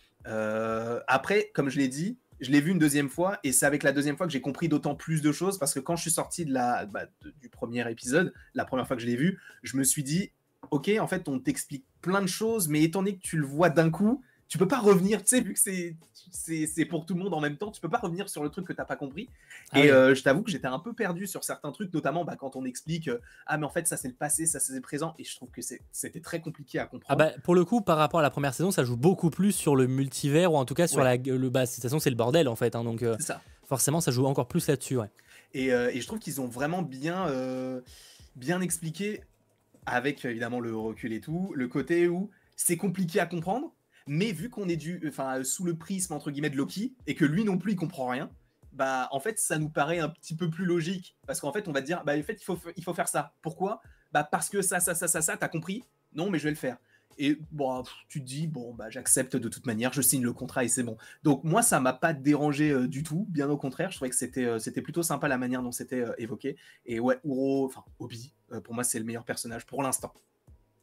après, comme je l'ai dit, je l'ai vu une deuxième fois et c'est avec la deuxième fois que j'ai compris d'autant plus de choses parce que quand je suis sorti de la, bah, du premier épisode, la première fois que je l'ai vu, je me suis dit, ok, en fait, on t'explique plein de choses, mais étant donné que tu le vois d'un coup, tu peux pas revenir, tu sais, vu que c'est c'est pour tout le monde en même temps, tu peux pas revenir sur le truc que t'as pas compris. Ah et euh, je t'avoue que j'étais un peu perdu sur certains trucs, notamment bah, quand on explique euh, ah mais en fait ça c'est le passé, ça c'est le présent, et je trouve que c'était très compliqué à comprendre. Ah bah, pour le coup, par rapport à la première saison, ça joue beaucoup plus sur le multivers ou en tout cas sur la le bah cette façon c'est le bordel en fait, hein, donc euh, ça. forcément ça joue encore plus là-dessus. Ouais. Et, et, je trouve qu'ils ont vraiment bien bien expliqué avec évidemment le recul et tout, le côté où c'est compliqué à comprendre mais vu qu'on est du, enfin, sous le prisme entre guillemets de Loki et que lui non plus il comprend rien, bah en fait ça nous paraît un petit peu plus logique parce qu'en fait on va dire, bah en fait il faut, il faut faire ça. Pourquoi? Bah parce que ça, ça, ça, ça, ça, t'as compris? Non, mais je vais le faire. Et bon, tu te dis, bon, bah, j'accepte de toute manière, je signe le contrat et c'est bon. Donc, moi, ça m'a pas dérangé euh, du tout, bien au contraire. Je trouvais que c'était euh, plutôt sympa la manière dont c'était euh, évoqué. Et ouais, Uro, enfin, Obi, pour moi, c'est le meilleur personnage pour l'instant.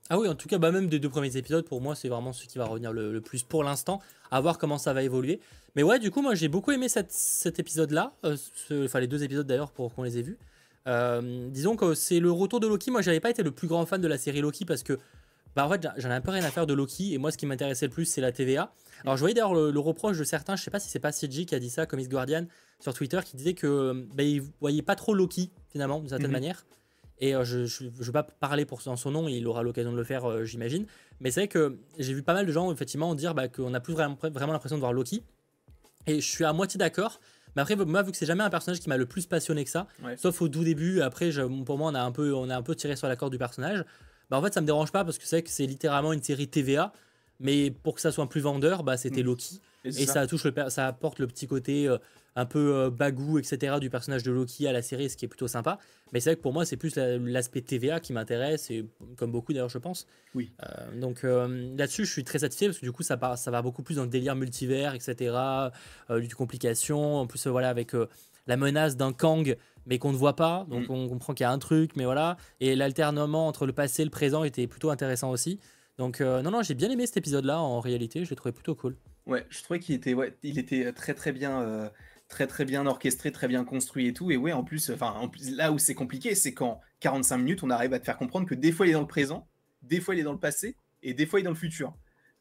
Ah oui, en tout cas, bah même des deux premiers épisodes, pour moi, c'est vraiment ce qui va revenir le, plus pour l'instant, à voir comment ça va évoluer. Mais ouais, du coup, moi, j'ai beaucoup aimé cet épisode-là, enfin les deux épisodes d'ailleurs pour qu'on les ait vus. Disons que c'est le retour de Loki. Moi, j'avais pas été le plus grand fan de la série Loki parce que, bah en fait, j'en ai un peu rien à faire de Loki. Et moi, ce qui m'intéressait le plus, c'est la TVA. Alors, je voyais d'ailleurs le, reproche de certains, je sais pas si c'est pas CG qui a dit ça, comme Is Guardian, sur Twitter, qui disait que bah, il voyait pas trop Loki, finalement, d'une certaine mhm. manière. Et euh, je ne veux pas parler pour son nom, il aura l'occasion de le faire, euh, j'imagine. Mais c'est vrai que j'ai vu pas mal de gens effectivement dire bah, qu'on n'a plus vraiment, vraiment l'impression de voir Loki. Et je suis à moitié d'accord. Mais après, moi, vu que c'est jamais un personnage qui m'a le plus passionné que ça, sauf au tout début, après, pour moi, on a, un peu, on a un peu tiré sur la corde du personnage. Bah, en fait, ça me dérange pas parce que c'est que c'est littéralement une série TVA. Mais pour que ça soit un plus vendeur, bah, c'était mm. Loki. Et, ça. touche le, ça apporte le petit côté euh, un peu euh, bagou, etc. du personnage de Loki à la série, ce qui est plutôt sympa. Mais c'est vrai que pour moi, c'est plus l'aspect TVA qui m'intéresse, et comme beaucoup d'ailleurs, je pense. Oui. Euh, donc là-dessus, je suis très satisfait parce que du coup, ça, ça va beaucoup plus dans le délire multivers, etc. du complication. En plus, voilà, avec la menace d'un Kang, mais qu'on ne voit pas. Donc mm. on comprend qu'il y a un truc, mais voilà. Et l'alternement entre le passé et le présent était plutôt intéressant aussi. Donc non, non, j'ai bien aimé cet épisode-là en réalité. Je l'ai trouvé plutôt cool. Ouais, je trouvais qu'il était, ouais, il était très très bien très très bien orchestré, très bien construit et tout. Et ouais, en plus, enfin, en plus, là où c'est compliqué, c'est qu'en 45 minutes, on arrive à te faire comprendre que des fois il est dans le présent, des fois il est dans le passé, et des fois il est dans le futur.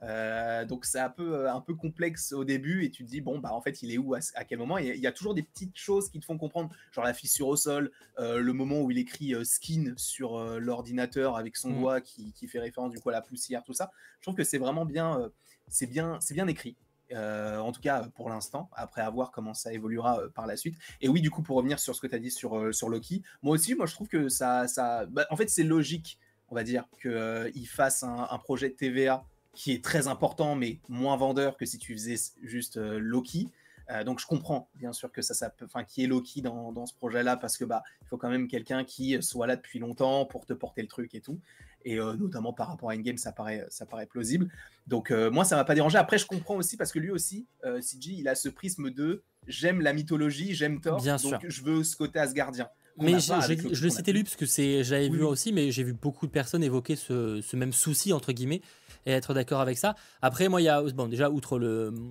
Euh, donc c'est un peu, euh, un peu complexe au début et tu te dis bon bah en fait il est où à, quel moment? Il y a toujours des petites choses qui te font comprendre genre la fissure au sol euh, le moment où il écrit skin sur l'ordinateur avec son mmh. doigt qui, qui, fait référence du coup à la poussière tout ça je trouve que c'est vraiment bien c'est bien c'est bien écrit en tout cas pour l'instant, après à voir comment ça évoluera par la suite. Et oui, du coup, pour revenir sur ce que tu as dit sur, sur Loki, moi aussi, moi je trouve que ça. ça bah, en fait, c'est logique, on va dire, qu'il fasse un, projet de TVA qui est très important, mais moins vendeur que si tu faisais juste Loki. donc je comprends bien sûr que ça, ça enfin qui est Loki dans, dans ce projet-là parce que bah il faut quand même quelqu'un qui soit là depuis longtemps pour te porter le truc et tout et euh, notamment par rapport à Endgame, ça paraît, ça paraît plausible. Donc euh, moi, ça m'a pas dérangé. Après, je comprends aussi parce que lui aussi, euh, CG, il a ce prisme de j'aime la mythologie, j'aime Thor, Bien donc je veux ce côté Asgardien. Mais je le citais lui parce que c'est, j'avais vu aussi, mais j'ai vu beaucoup de personnes évoquer ce, ce, même souci entre guillemets et être d'accord avec ça. Après, moi, il y a bon déjà outre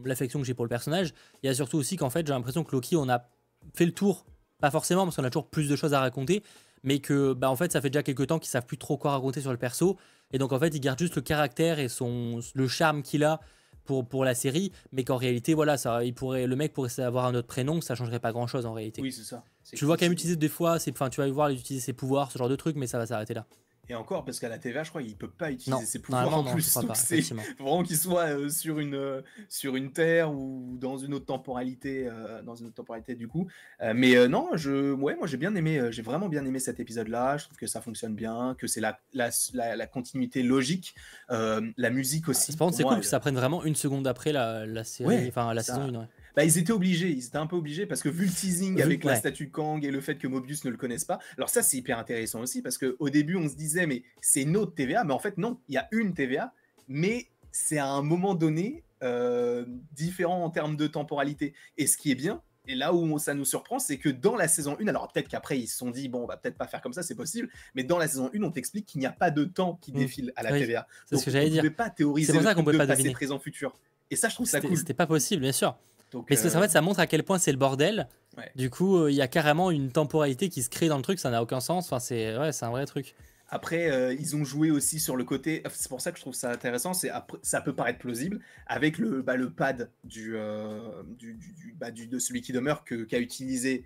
l'affection que j'ai pour le personnage, il y a surtout aussi qu'en fait, j'ai l'impression que Loki, on a fait le tour, pas forcément parce qu'on a toujours plus de choses à raconter, mais que bah, en fait ça fait déjà quelques temps qu'ils savent plus trop quoi raconter sur le perso et donc en fait ils gardent juste le caractère et son le charme qu'il a pour, pour la série mais qu'en réalité voilà ça il pourrait le mec pourrait avoir un autre prénom ça changerait pas grand chose en réalité oui c'est ça Tu vois quand même utiliser des fois, enfin, tu vas voir utiliser ses pouvoirs, ce genre de truc, mais ça va s'arrêter là. Et encore, parce qu'à la TVA, je crois qu'il peut pas utiliser ses pouvoirs en plus. Donc c'est *laughs* vraiment qu'il soit euh, sur, une, euh, sur une terre ou dans une autre temporalité, euh, dans une autre temporalité du coup. mais non, je, ouais, moi j'ai bien aimé, j'ai vraiment bien aimé cet épisode-là. Je trouve que ça fonctionne bien, que c'est la, la, la, continuité logique, la musique aussi. c'est cool que ça prenne vraiment une seconde après la, la série, enfin la saison 1. Bah, ils étaient obligés, ils étaient un peu obligés parce que vu le teasing avec la statue Kang et le fait que Mobius ne le connaisse pas, alors ça c'est hyper intéressant aussi parce qu'au début on se disait mais c'est une autre TVA, mais en fait non, il y a une TVA, mais c'est à un moment donné euh, différent en termes de temporalité. Et ce qui est bien, et là où ça nous surprend, c'est que dans la saison 1, alors peut-être qu'après ils se sont dit, bon, on va peut-être pas faire comme ça, c'est possible, mais dans la saison 1, on t'explique qu'il n'y a pas de temps qui mmh. défile à la TVA. C'est ce que j'allais dire. On ne pas théoriser pour ça qu'on peut pas passer présent futur. Et ça, je trouve ça cool. C'était pas possible, bien sûr mais en fait, ça montre à quel point c'est le bordel. Du coup, euh, il y a carrément une temporalité qui se crée dans le truc, ça n'a aucun sens. Enfin, c'est ouais, un vrai truc. Après, euh, ils ont joué aussi sur le côté. C'est pour ça que je trouve ça intéressant. C'est ça peut paraître plausible avec le, bah, le pad du, euh, du, bah, du, de celui qui demeure que qu'a utilisé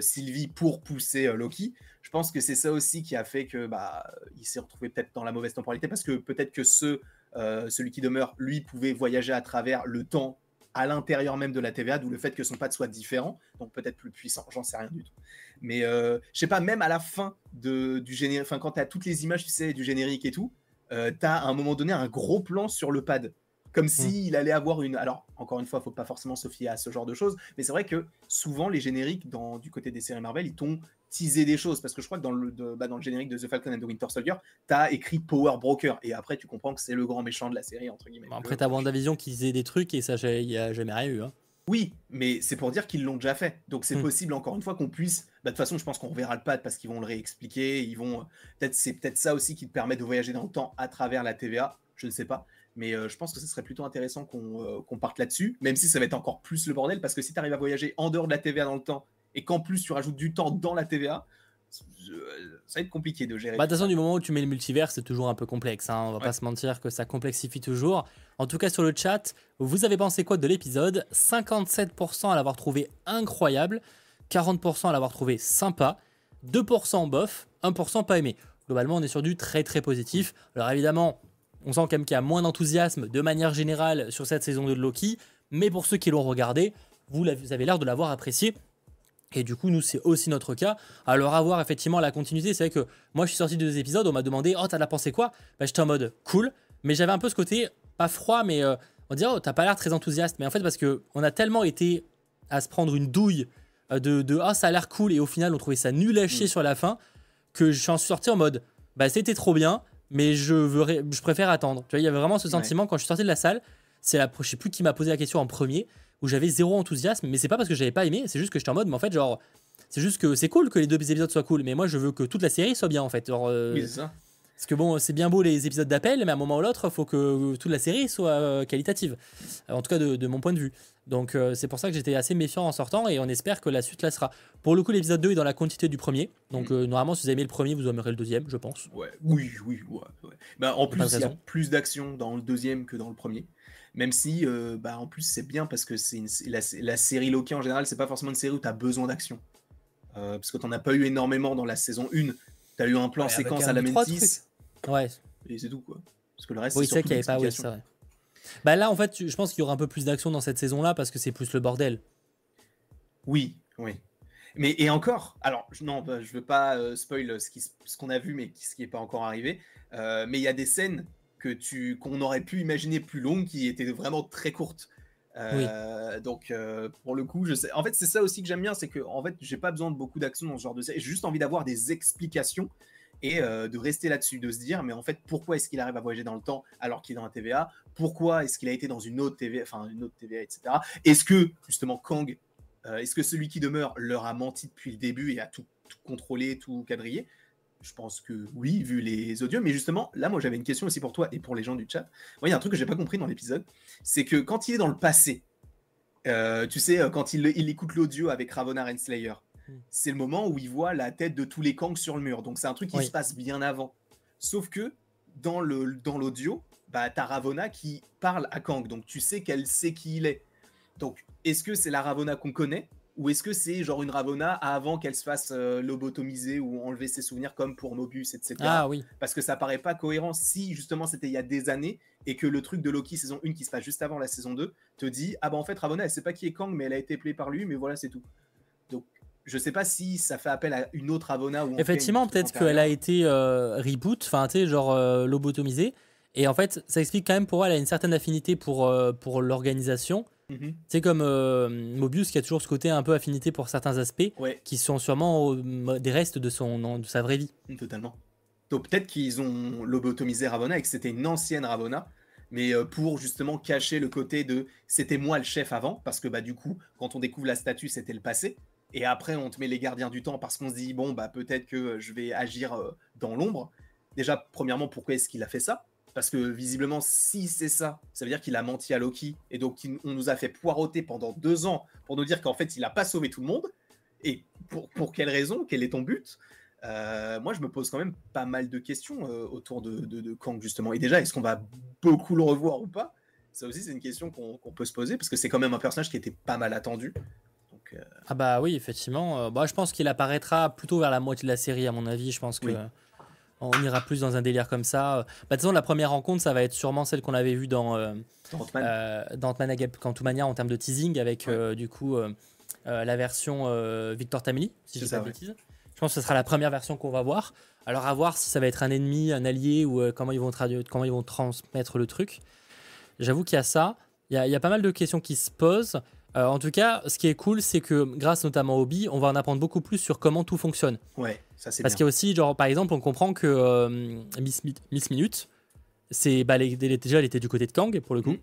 Sylvie pour pousser Loki. Je pense que c'est ça aussi qui a fait que bah il s'est retrouvé peut-être dans la mauvaise temporalité parce que peut-être que ce celui qui demeure lui pouvait voyager à travers le temps à l'intérieur même de la TVA, d'où le fait que son pad soit différent, donc peut-être plus puissant, j'en sais rien du tout. Mais euh, je sais pas, même à la fin du générique, enfin quand tu as toutes les images, du générique et tout, euh, tu as à un moment donné un gros plan sur le pad. Comme s'il hmm. allait avoir une. Alors, encore une fois, faut pas forcément se fier à ce genre de choses, mais c'est vrai que souvent les génériques dans, du côté des séries Marvel, ils t'ont teaser des choses parce que je crois que dans le, bah, dans le générique de The Falcon and the Winter Soldier, tu as écrit Power Broker et après tu comprends que c'est le grand méchant de la série entre guillemets. après t'as WandaVision qui disait des trucs et ça il y a jamais rien eu. Hein. Oui, mais c'est pour dire qu'ils l'ont déjà fait. Donc c'est hmm. possible encore une fois qu'on puisse. Bah, de toute façon, je pense qu'on reverra le pad parce qu'ils vont le réexpliquer. Ils vont peut-être c'est peut-être ça aussi qui te permet de voyager dans le temps à travers la TVA. Je ne sais pas. Mais euh, je pense que ce serait plutôt intéressant qu'on euh, parte là-dessus, même si ça va être encore plus le bordel, parce que si tu arrives à voyager en dehors de la TVA dans le temps, et qu'en plus tu rajoutes du temps dans la TVA, ça va être compliqué de gérer. Bah, de toute façon, du moment où tu mets le multivers, c'est toujours un peu complexe. Hein. On va pas se mentir que ça complexifie toujours. En tout cas, sur le chat, vous avez pensé quoi de l'épisode? 57% à l'avoir trouvé incroyable, 40% à l'avoir trouvé sympa, 2% bof, 1% pas aimé. Globalement, on est sur du très très positif. Alors évidemment, on sent quand même qu'il y a moins d'enthousiasme de manière générale sur cette saison de Loki, mais pour ceux qui l'ont regardé, vous avez l'air de l'avoir apprécié. Et du coup, nous, c'est aussi notre cas. Alors, avoir effectivement la continuité, c'est vrai que moi, je suis sorti de deux épisodes, on m'a demandé Oh, t'as la pensé quoi? Bah, J'étais en mode cool, mais j'avais un peu ce côté, pas froid, mais euh, on dirait Oh, t'as pas l'air très enthousiaste. Mais en fait, parce que on a tellement été à se prendre une douille euh, de, de Ah, ça a l'air cool, et au final, on trouvait ça nul à chier mm. sur la fin, que je suis sorti en mode Bah, c'était trop bien, mais je, veux je préfère attendre. Tu vois, il y avait vraiment ce sentiment quand je suis sorti de la salle. C'est la, je sais plus qui m'a posé la question en premier où j'avais zéro enthousiasme, mais c'est pas parce que j'avais pas aimé, c'est juste que j'étais en mode, mais en fait, genre, c'est juste que c'est cool que les deux épisodes soient cool, mais moi je veux que toute la série soit bien en fait. Genre, euh, oui, c'est ça. Parce que bon, c'est bien beau les épisodes d'appel, mais à un moment ou l'autre, il faut que toute la série soit euh, qualitative. En tout cas, de, mon point de vue. Donc, euh, c'est pour ça que j'étais assez méfiant en sortant et on espère que la suite la sera. Pour le coup, l'épisode 2 est dans la quantité du premier. Donc, mm. normalement, si vous avez aimé le premier, vous aimerez le deuxième, je pense. Ouais, oui, oui, ouais. Bah, en plus, il y a plus d'action dans le deuxième que dans le premier. Même si, euh, bah, en plus, c'est bien parce que c'est la, la, série Loki en général, c'est pas forcément une série où tu as besoin d'action. Euh, parce que t'en as pas eu énormément dans la saison 1. Tu as eu un plan séquence à la Mentis. Ouais. Et c'est tout, quoi. Parce que le reste, oui, c'est qu'il n'y avait pas, oui, c'est vrai. Bah là, en fait, je pense qu'il y aura un peu plus d'action dans cette saison-là parce que c'est plus le bordel. Oui, oui. Mais et encore, alors non, bah, je veux pas euh, spoil ce qu'on a vu, mais ce qui n'est pas encore arrivé. mais il y a des scènes que tu qu'on aurait pu imaginer plus longue qui était vraiment très courte. Euh, donc euh, pour le coup, je sais. En fait, c'est ça aussi que j'aime bien, c'est que en fait, j'ai pas besoin de beaucoup d'action dans ce genre de série. J'ai juste envie d'avoir des explications et euh, de rester là-dessus, de se dire, mais en fait, pourquoi est-ce qu'il arrive à voyager dans le temps alors qu'il est dans la TVA Pourquoi est-ce qu'il a été dans une autre TVA, enfin une autre TVA, etc. Est-ce que justement Kang, est-ce que celui qui demeure leur a menti depuis le début et a tout, contrôlé, tout quadrillé? Je pense que oui, vu les audios. Mais justement, là, moi, j'avais une question aussi pour toi et pour les gens du chat. Moi, il un truc que j'ai pas compris dans l'épisode, c'est que quand il est dans le passé, euh, tu sais, quand il, écoute l'audio avec Ravonna Renslayer. C'est le moment où il voit la tête de tous les Kangs sur le mur. Donc, c'est un truc qui se passe bien avant. Sauf que dans le dans l'audio, bah, t'as Ravonna qui parle à Kang. Donc, tu sais qu'elle sait qui il est. Donc, est-ce que c'est la Ravonna qu'on connaît? Ou est-ce que c'est genre une Ravonna avant qu'elle se fasse euh, lobotomiser ou enlever ses souvenirs comme pour Mobius, etc. Ah oui. Parce que ça paraît pas cohérent si justement c'était il y a des années et que le truc de Loki saison 1 qui se passe juste avant la saison 2 te dit ah bah en fait Ravonna elle sait pas qui est Kang mais elle a été appelée par lui mais voilà c'est tout. Je sais pas si ça fait appel à une autre Ravonna ou Effectivement peut-être qu'elle a été euh, reboot, enfin tu sais genre euh, lobotomisée et en fait ça explique quand même pour elle elle a une certaine affinité pour, pour l'organisation Mhm. C'est comme euh, Mobius qui a toujours ce côté un peu affinité pour certains aspects qui sont sûrement des restes de, son, de sa vraie vie. Mm, totalement. Donc peut-être qu'ils ont lobotomisé Ravonna et que c'était une ancienne Ravonna, mais euh, pour justement cacher le côté de c'était moi le chef avant, parce que bah du coup, quand on découvre la statue, c'était le passé. Et après, on te met les gardiens du temps parce qu'on se dit, bon, bah peut-être que je vais agir euh, dans l'ombre. Déjà, premièrement, pourquoi est-ce qu'il a fait ça? Parce que visiblement, si c'est ça, ça veut dire qu'il a menti à Loki. Et donc, on nous a fait poireauter pendant deux ans pour nous dire qu'en fait, il n'a pas sauvé tout le monde. Et pour, pour quelle raison? Quel est ton but? Euh, Moi, je me pose quand même pas mal de questions euh, autour de, de, Kang, justement. Et déjà, est-ce qu'on va beaucoup le revoir ou pas? Ça aussi, c'est une question qu'on peut se poser, parce que c'est quand même un personnage qui était pas mal attendu. Euh, ah bah oui, effectivement. Bah, je pense qu'il apparaîtra plutôt vers la moitié de la série, à mon avis. Je pense que on ira plus dans un délire comme ça. Bah, de toute façon, la première rencontre, ça va être sûrement celle qu'on avait vue dans, euh, euh, dans Ant-Man en termes de teasing, avec euh, du coup la version Victor Tamini, si je ne pas bêtise. Je pense que ce sera la première version qu'on va voir. Alors à voir si ça va être un ennemi, un allié, ou comment, ils vont comment ils vont transmettre le truc. J'avoue qu'il y a ça. Il y, y, a pas mal de questions qui se posent. En tout cas, ce qui est cool, c'est que grâce notamment au Bi, on va en apprendre beaucoup plus sur comment tout fonctionne. Ouais. Parce qu'il y a aussi, genre, par exemple, on comprend que euh, Miss, Miss, Minute, c'est bah, déjà, elle était du côté de Kang, pour le coup. Mm.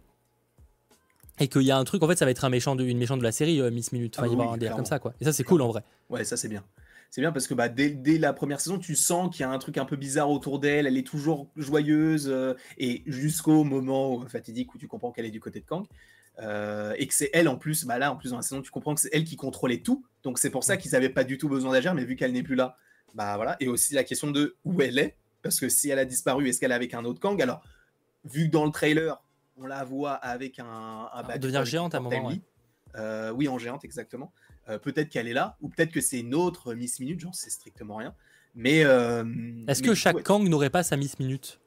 Et qu'il y a un truc, en fait, ça va être un méchant de, une méchante de la série, euh, Miss Minute. Enfin, ah il va y avoir un délire comme ça, quoi. Et ça, c'est cool, en vrai. Ouais, ça, c'est bien. C'est bien parce que bah, dès, dès, la première saison, tu sens qu'il y a un truc un peu bizarre autour d'elle. Elle est toujours joyeuse. Euh, et jusqu'au moment fatidique où tu comprends qu'elle est du côté de Kang. Et que c'est elle en plus, bah là en plus dans la saison, tu comprends que c'est elle qui contrôlait tout. Donc c'est pour ça qu'ils n'avaient pas du tout besoin d'agir, mais vu qu'elle n'est plus là, bah voilà. Et aussi la question de où elle est, parce que si elle a disparu, est-ce qu'elle est avec un autre Kang? Alors, vu que dans le trailer, on la voit avec un, un ah, devenir géante à un moment. Euh, oui, en géante, exactement. Euh, peut-être qu'elle est là, ou peut-être que c'est une autre Miss Minute, j'en sais strictement rien. Mais euh, est-ce que chaque Kang n'aurait pas sa Miss Minute?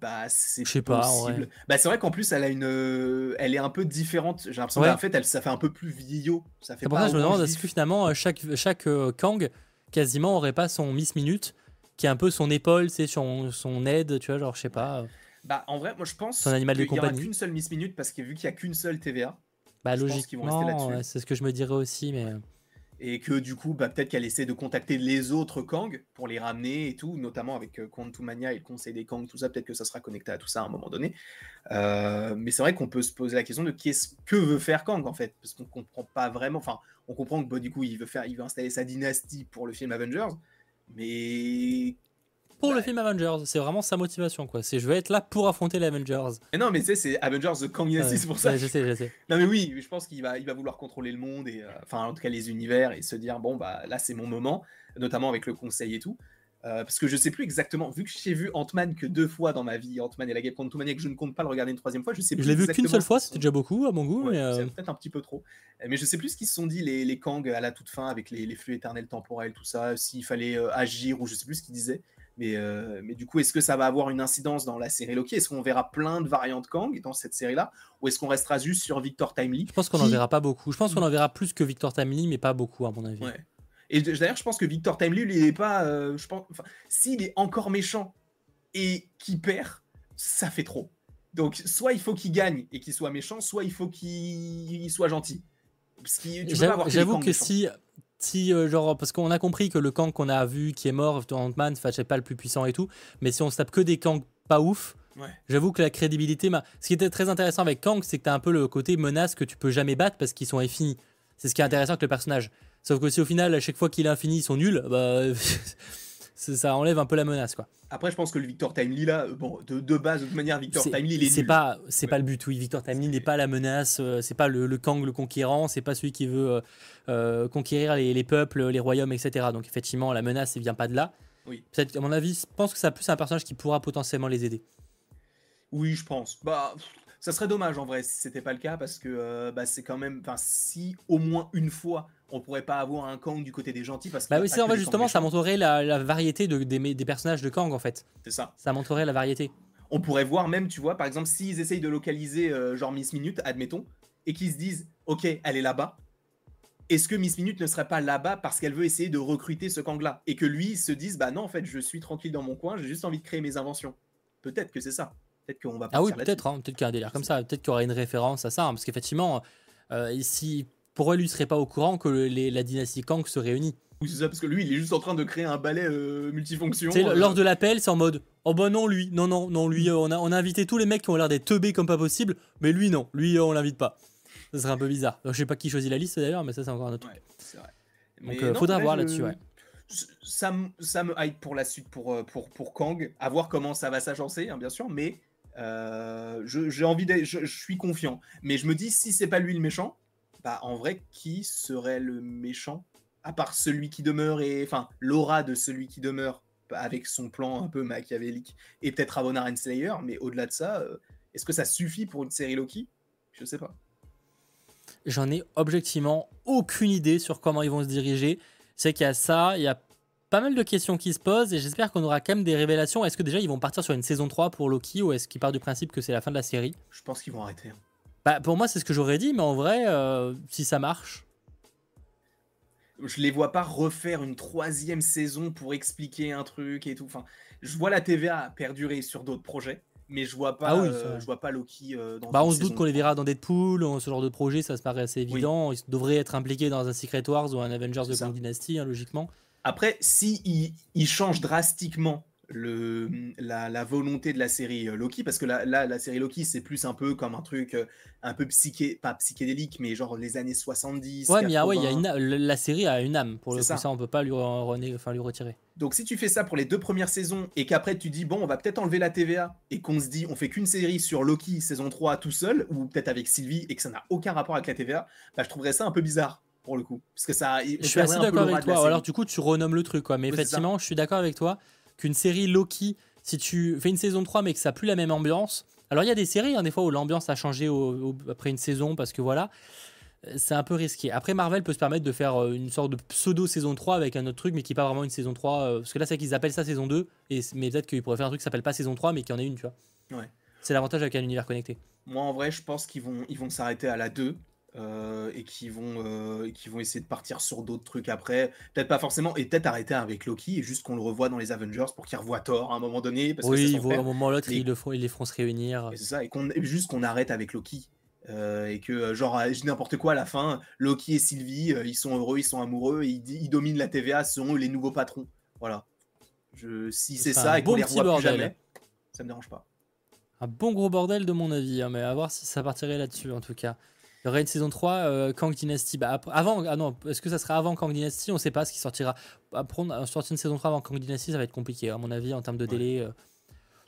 Bah, c'est possible. Pas, bah, c'est vrai qu'en plus, elle a une, elle est un peu différente. J'ai l'impression qu'en fait, elle, ça fait un peu plus vieillot. Ça fait pour ça que je me demande est-ce que finalement chaque chaque Kang quasiment aurait pas son Miss Minute, qui est un peu son épaule, c'est son, son aide, tu vois, genre, je sais pas. Bah, en vrai, moi, je pense qu'il n'y aura qu'une seule Miss Minute, parce que vu qu'il n'y a qu'une seule TVA, bah, logiquement, c'est ce que je me dirais aussi, mais et que du coup, bah, peut-être qu'elle essaie de contacter les autres Kang pour les ramener et tout, notamment avec euh, Quantumania et le Conseil des Kang, tout ça, peut-être que ça sera connecté à tout ça à un moment donné. Euh, mais c'est vrai qu'on peut se poser la question de qu'est-ce que veut faire Kang en fait, parce qu'on comprend pas vraiment. Enfin, on comprend que bah, du coup, il veut faire, il veut installer sa dynastie pour le film Avengers, mais pour le film Avengers. C'est vraiment sa motivation, quoi. C'est je vais être là pour affronter les Avengers. Et non, mais tu sais, c'est Avengers The Kang c'est pour ça. je sais, je sais. Non, mais oui, je pense qu'il va, il va vouloir contrôler le monde et, euh, enfin, en tout cas, les univers et se dire, bon, bah là, c'est mon moment, notamment avec le conseil et tout. Euh, parce que je sais plus exactement, vu que j'ai vu Ant-Man que deux fois dans ma vie, Ant-Man et la Guêpe Quantumania, que je ne compte pas le regarder une troisième fois, je sais plus. Je l'ai vu qu'une seule fois, c'était déjà beaucoup à mon goût. mais C'est euh, peut-être un petit peu trop. Mais je sais plus ce qu'ils se sont dit, les, les Kang à la toute fin, avec les, les flux éternels temporels, tout ça, s'il fallait agir ou je sais plus ce qu'ils disaient. Mais, euh, mais du coup, est-ce que ça va avoir une incidence dans la série Loki? Est-ce qu'on verra plein de variantes Kang dans cette série-là? Ou est-ce qu'on restera juste sur Victor Timely Je pense qu'on n'en verra pas beaucoup. Je pense qu'on en verra plus que Victor Timely, mais pas beaucoup, à mon avis. Ouais. Et d'ailleurs, je pense que Victor Timely, il n'est pas. Euh, je pense, s'il est encore méchant et qu'il perd, ça fait trop. Donc, soit il faut qu'il gagne et qu'il soit méchant, soit il faut qu'il soit gentil. J'avoue que si si euh, genre parce qu'on a compris que le Kang qu'on a vu qui est mort Ant-Man c'est pas le plus puissant et tout mais si on se tape que des Kang pas ouf j'avoue que la crédibilité ce qui était très intéressant avec Kang c'est que tu as un peu le côté menace que tu peux jamais battre parce qu'ils sont infinis. C'est ce qui est intéressant avec le personnage. Sauf que si au final à chaque fois qu'il est infini ils sont nuls bah *laughs* ça enlève un peu la menace quoi. Après, je pense que le Victor Timely là, euh, bon, de, de base, de toute manière, Victor Timely, il est, C'est pas, c'est pas le but. Oui, Victor Timely n'est pas la menace. Euh, c'est pas le, le, Kang le conquérant. C'est pas celui qui veut euh, conquérir les, les, peuples, les royaumes, etc. Donc effectivement, la menace, elle vient pas de là. Oui. Peut-être, à mon avis, je pense que c'est plus un personnage qui pourra potentiellement les aider. Oui, je pense. Bah, Ça serait dommage en vrai si c'était pas le cas parce que euh, bah, c'est quand même. Enfin, si au moins une fois on pourrait pas avoir un Kang du côté des gentils parce que. Bah oui, c'est en fait justement ça montrerait la, variété de, des, personnages de Kang en fait. C'est ça. Ça montrerait la variété. On pourrait voir même, tu vois, par exemple, s'ils essayent de localiser euh, genre Miss Minute, admettons, et qu'ils se disent, ok, elle est là-bas. Est-ce que Miss Minute ne serait pas là-bas parce qu'elle veut essayer de recruter ce Kang-là? Et que lui se dise, bah non, en fait, je suis tranquille dans mon coin, j'ai juste envie de créer mes inventions. Peut-être que c'est ça. Peut-être qu'on va Ah oui, peut-être, hein, peut-être qu'il y a un délire comme ça, peut-être qu'il y aurait une référence à ça, hein, parce qu'effectivement, euh, si pour lui, il serait pas au courant que la dynastie Kang se réunit. Oui, c'est ça, parce que lui, il est juste en train de créer un balai euh, multifonction. Euh. Lors de l'appel, c'est en mode Oh bah non, lui, non, non, non, lui, on, a, on a invité tous les mecs qui ont l'air d'être teubés comme pas possible, mais lui, non, lui, on l'invite pas. Ça serait un peu bizarre. je sais pas qui choisit la liste d'ailleurs, mais ça, c'est encore un autre truc. Vrai. Donc, faudra voir là-dessus, ouais ça, ça me hype pour la suite pour, pour, pour Kang, à voir comment ça va s'agencer, hein, bien sûr, mais euh, j'ai envie d'être, je, suis confiant. Mais je me dis, si c'est pas lui le méchant, bah en vrai, qui serait le méchant? À part celui qui demeure et enfin l'aura de celui qui demeure avec son plan un peu machiavélique et peut-être Avonar Renslayer, mais au-delà de ça, euh, est-ce que ça suffit pour une série Loki? Je sais pas. J'en ai objectivement aucune idée sur comment ils vont se diriger. C'est qu'il y a ça, il y a pas mal de questions qui se posent et j'espère qu'on aura quand même des révélations. Est-ce que déjà ils vont partir sur une saison 3 pour Loki ou est-ce qu'ils partent du principe que c'est la fin de la série? Je pense qu'ils vont arrêter. Hein. Bah, pour moi, c'est ce que j'aurais dit, mais en vrai, euh, si ça marche. Je les vois pas refaire une troisième saison pour expliquer un truc et tout. Enfin, je vois la TVA perdurer sur d'autres projets, mais je vois pas, ah euh, je vois pas Loki euh, dans. Bah, on se doute qu'on les verra dans Deadpool, ce genre de projet, ça se paraît assez évident. Ils devraient être impliqués dans un Secret Wars ou un Avengers de Kang Dynasty, hein, logiquement. Après, si il, change drastiquement le, la, volonté de la série euh, Loki, parce que là, la série Loki, c'est plus un peu comme un truc euh, un peu psyché, pas psychédélique, mais genre les années 70. Ouais, mais ah ouais, y a une, la série a une âme. Pour le coup, ça. on peut pas lui, enfin, lui retirer. Donc si tu fais ça pour les deux premières saisons et qu'après tu dis, bon, on va peut-être enlever la TVA et qu'on se dit, on fait qu'une série sur Loki saison 3 tout seul, ou peut-être avec Sylvie et que ça n'a aucun rapport avec la TVA, bah, je trouverais ça un peu bizarre pour le coup. Parce que ça, je suis assez d'accord avec toi. Alors du coup, tu renommes le truc, quoi. Mais effectivement, je suis d'accord avec toi qu'une série Loki, si tu fais une saison 3 mais que ça n'a plus la même ambiance. Alors il y a des séries, hein, des fois où l'ambiance a changé après une saison parce que voilà, c'est un peu risqué. Après, Marvel peut se permettre de faire euh, une sorte de pseudo saison 3 avec un autre truc, mais qui n'est pas vraiment une saison 3. Euh, parce que là, c'est qu'ils appellent ça saison 2, et, mais peut-être qu'ils pourraient faire un truc qui s'appelle pas saison 3, mais qui en est une, tu vois. Ouais. C'est l'avantage avec un univers connecté. Moi, en vrai, je pense qu'ils vont, ils vont s'arrêter à la 2. Euh, et qui vont, euh, qui vont essayer de partir sur d'autres trucs après. Peut-être pas forcément, et peut-être arrêter avec Loki et juste qu'on le revoit dans les Avengers pour qu'il revoie Thor à un moment donné. Parce oui, que à un moment l'autre, ils, le font, ils les feront se réunir. C'est ça, et qu'on, juste qu'on arrête avec Loki. Euh, et que, genre, n'importe quoi à la fin, Loki et Sylvie, ils sont heureux, ils sont amoureux, et ils, dominent la TVA, ce sont les nouveaux patrons. Voilà. Je, si c'est ça et qu'on les revoit plus jamais, ça me dérange pas. Un bon gros bordel de mon avis, hein, mais à voir si ça partirait là-dessus en tout cas. Il y une saison 3, euh, Kang Dynasty. Bah, avant, ah non, est-ce que ça sera avant Kang Dynasty? On ne sait pas ce qui sortira. Après, sortir une saison 3 avant Kang Dynasty, ça va être compliqué, à mon avis, en termes de délai. Euh,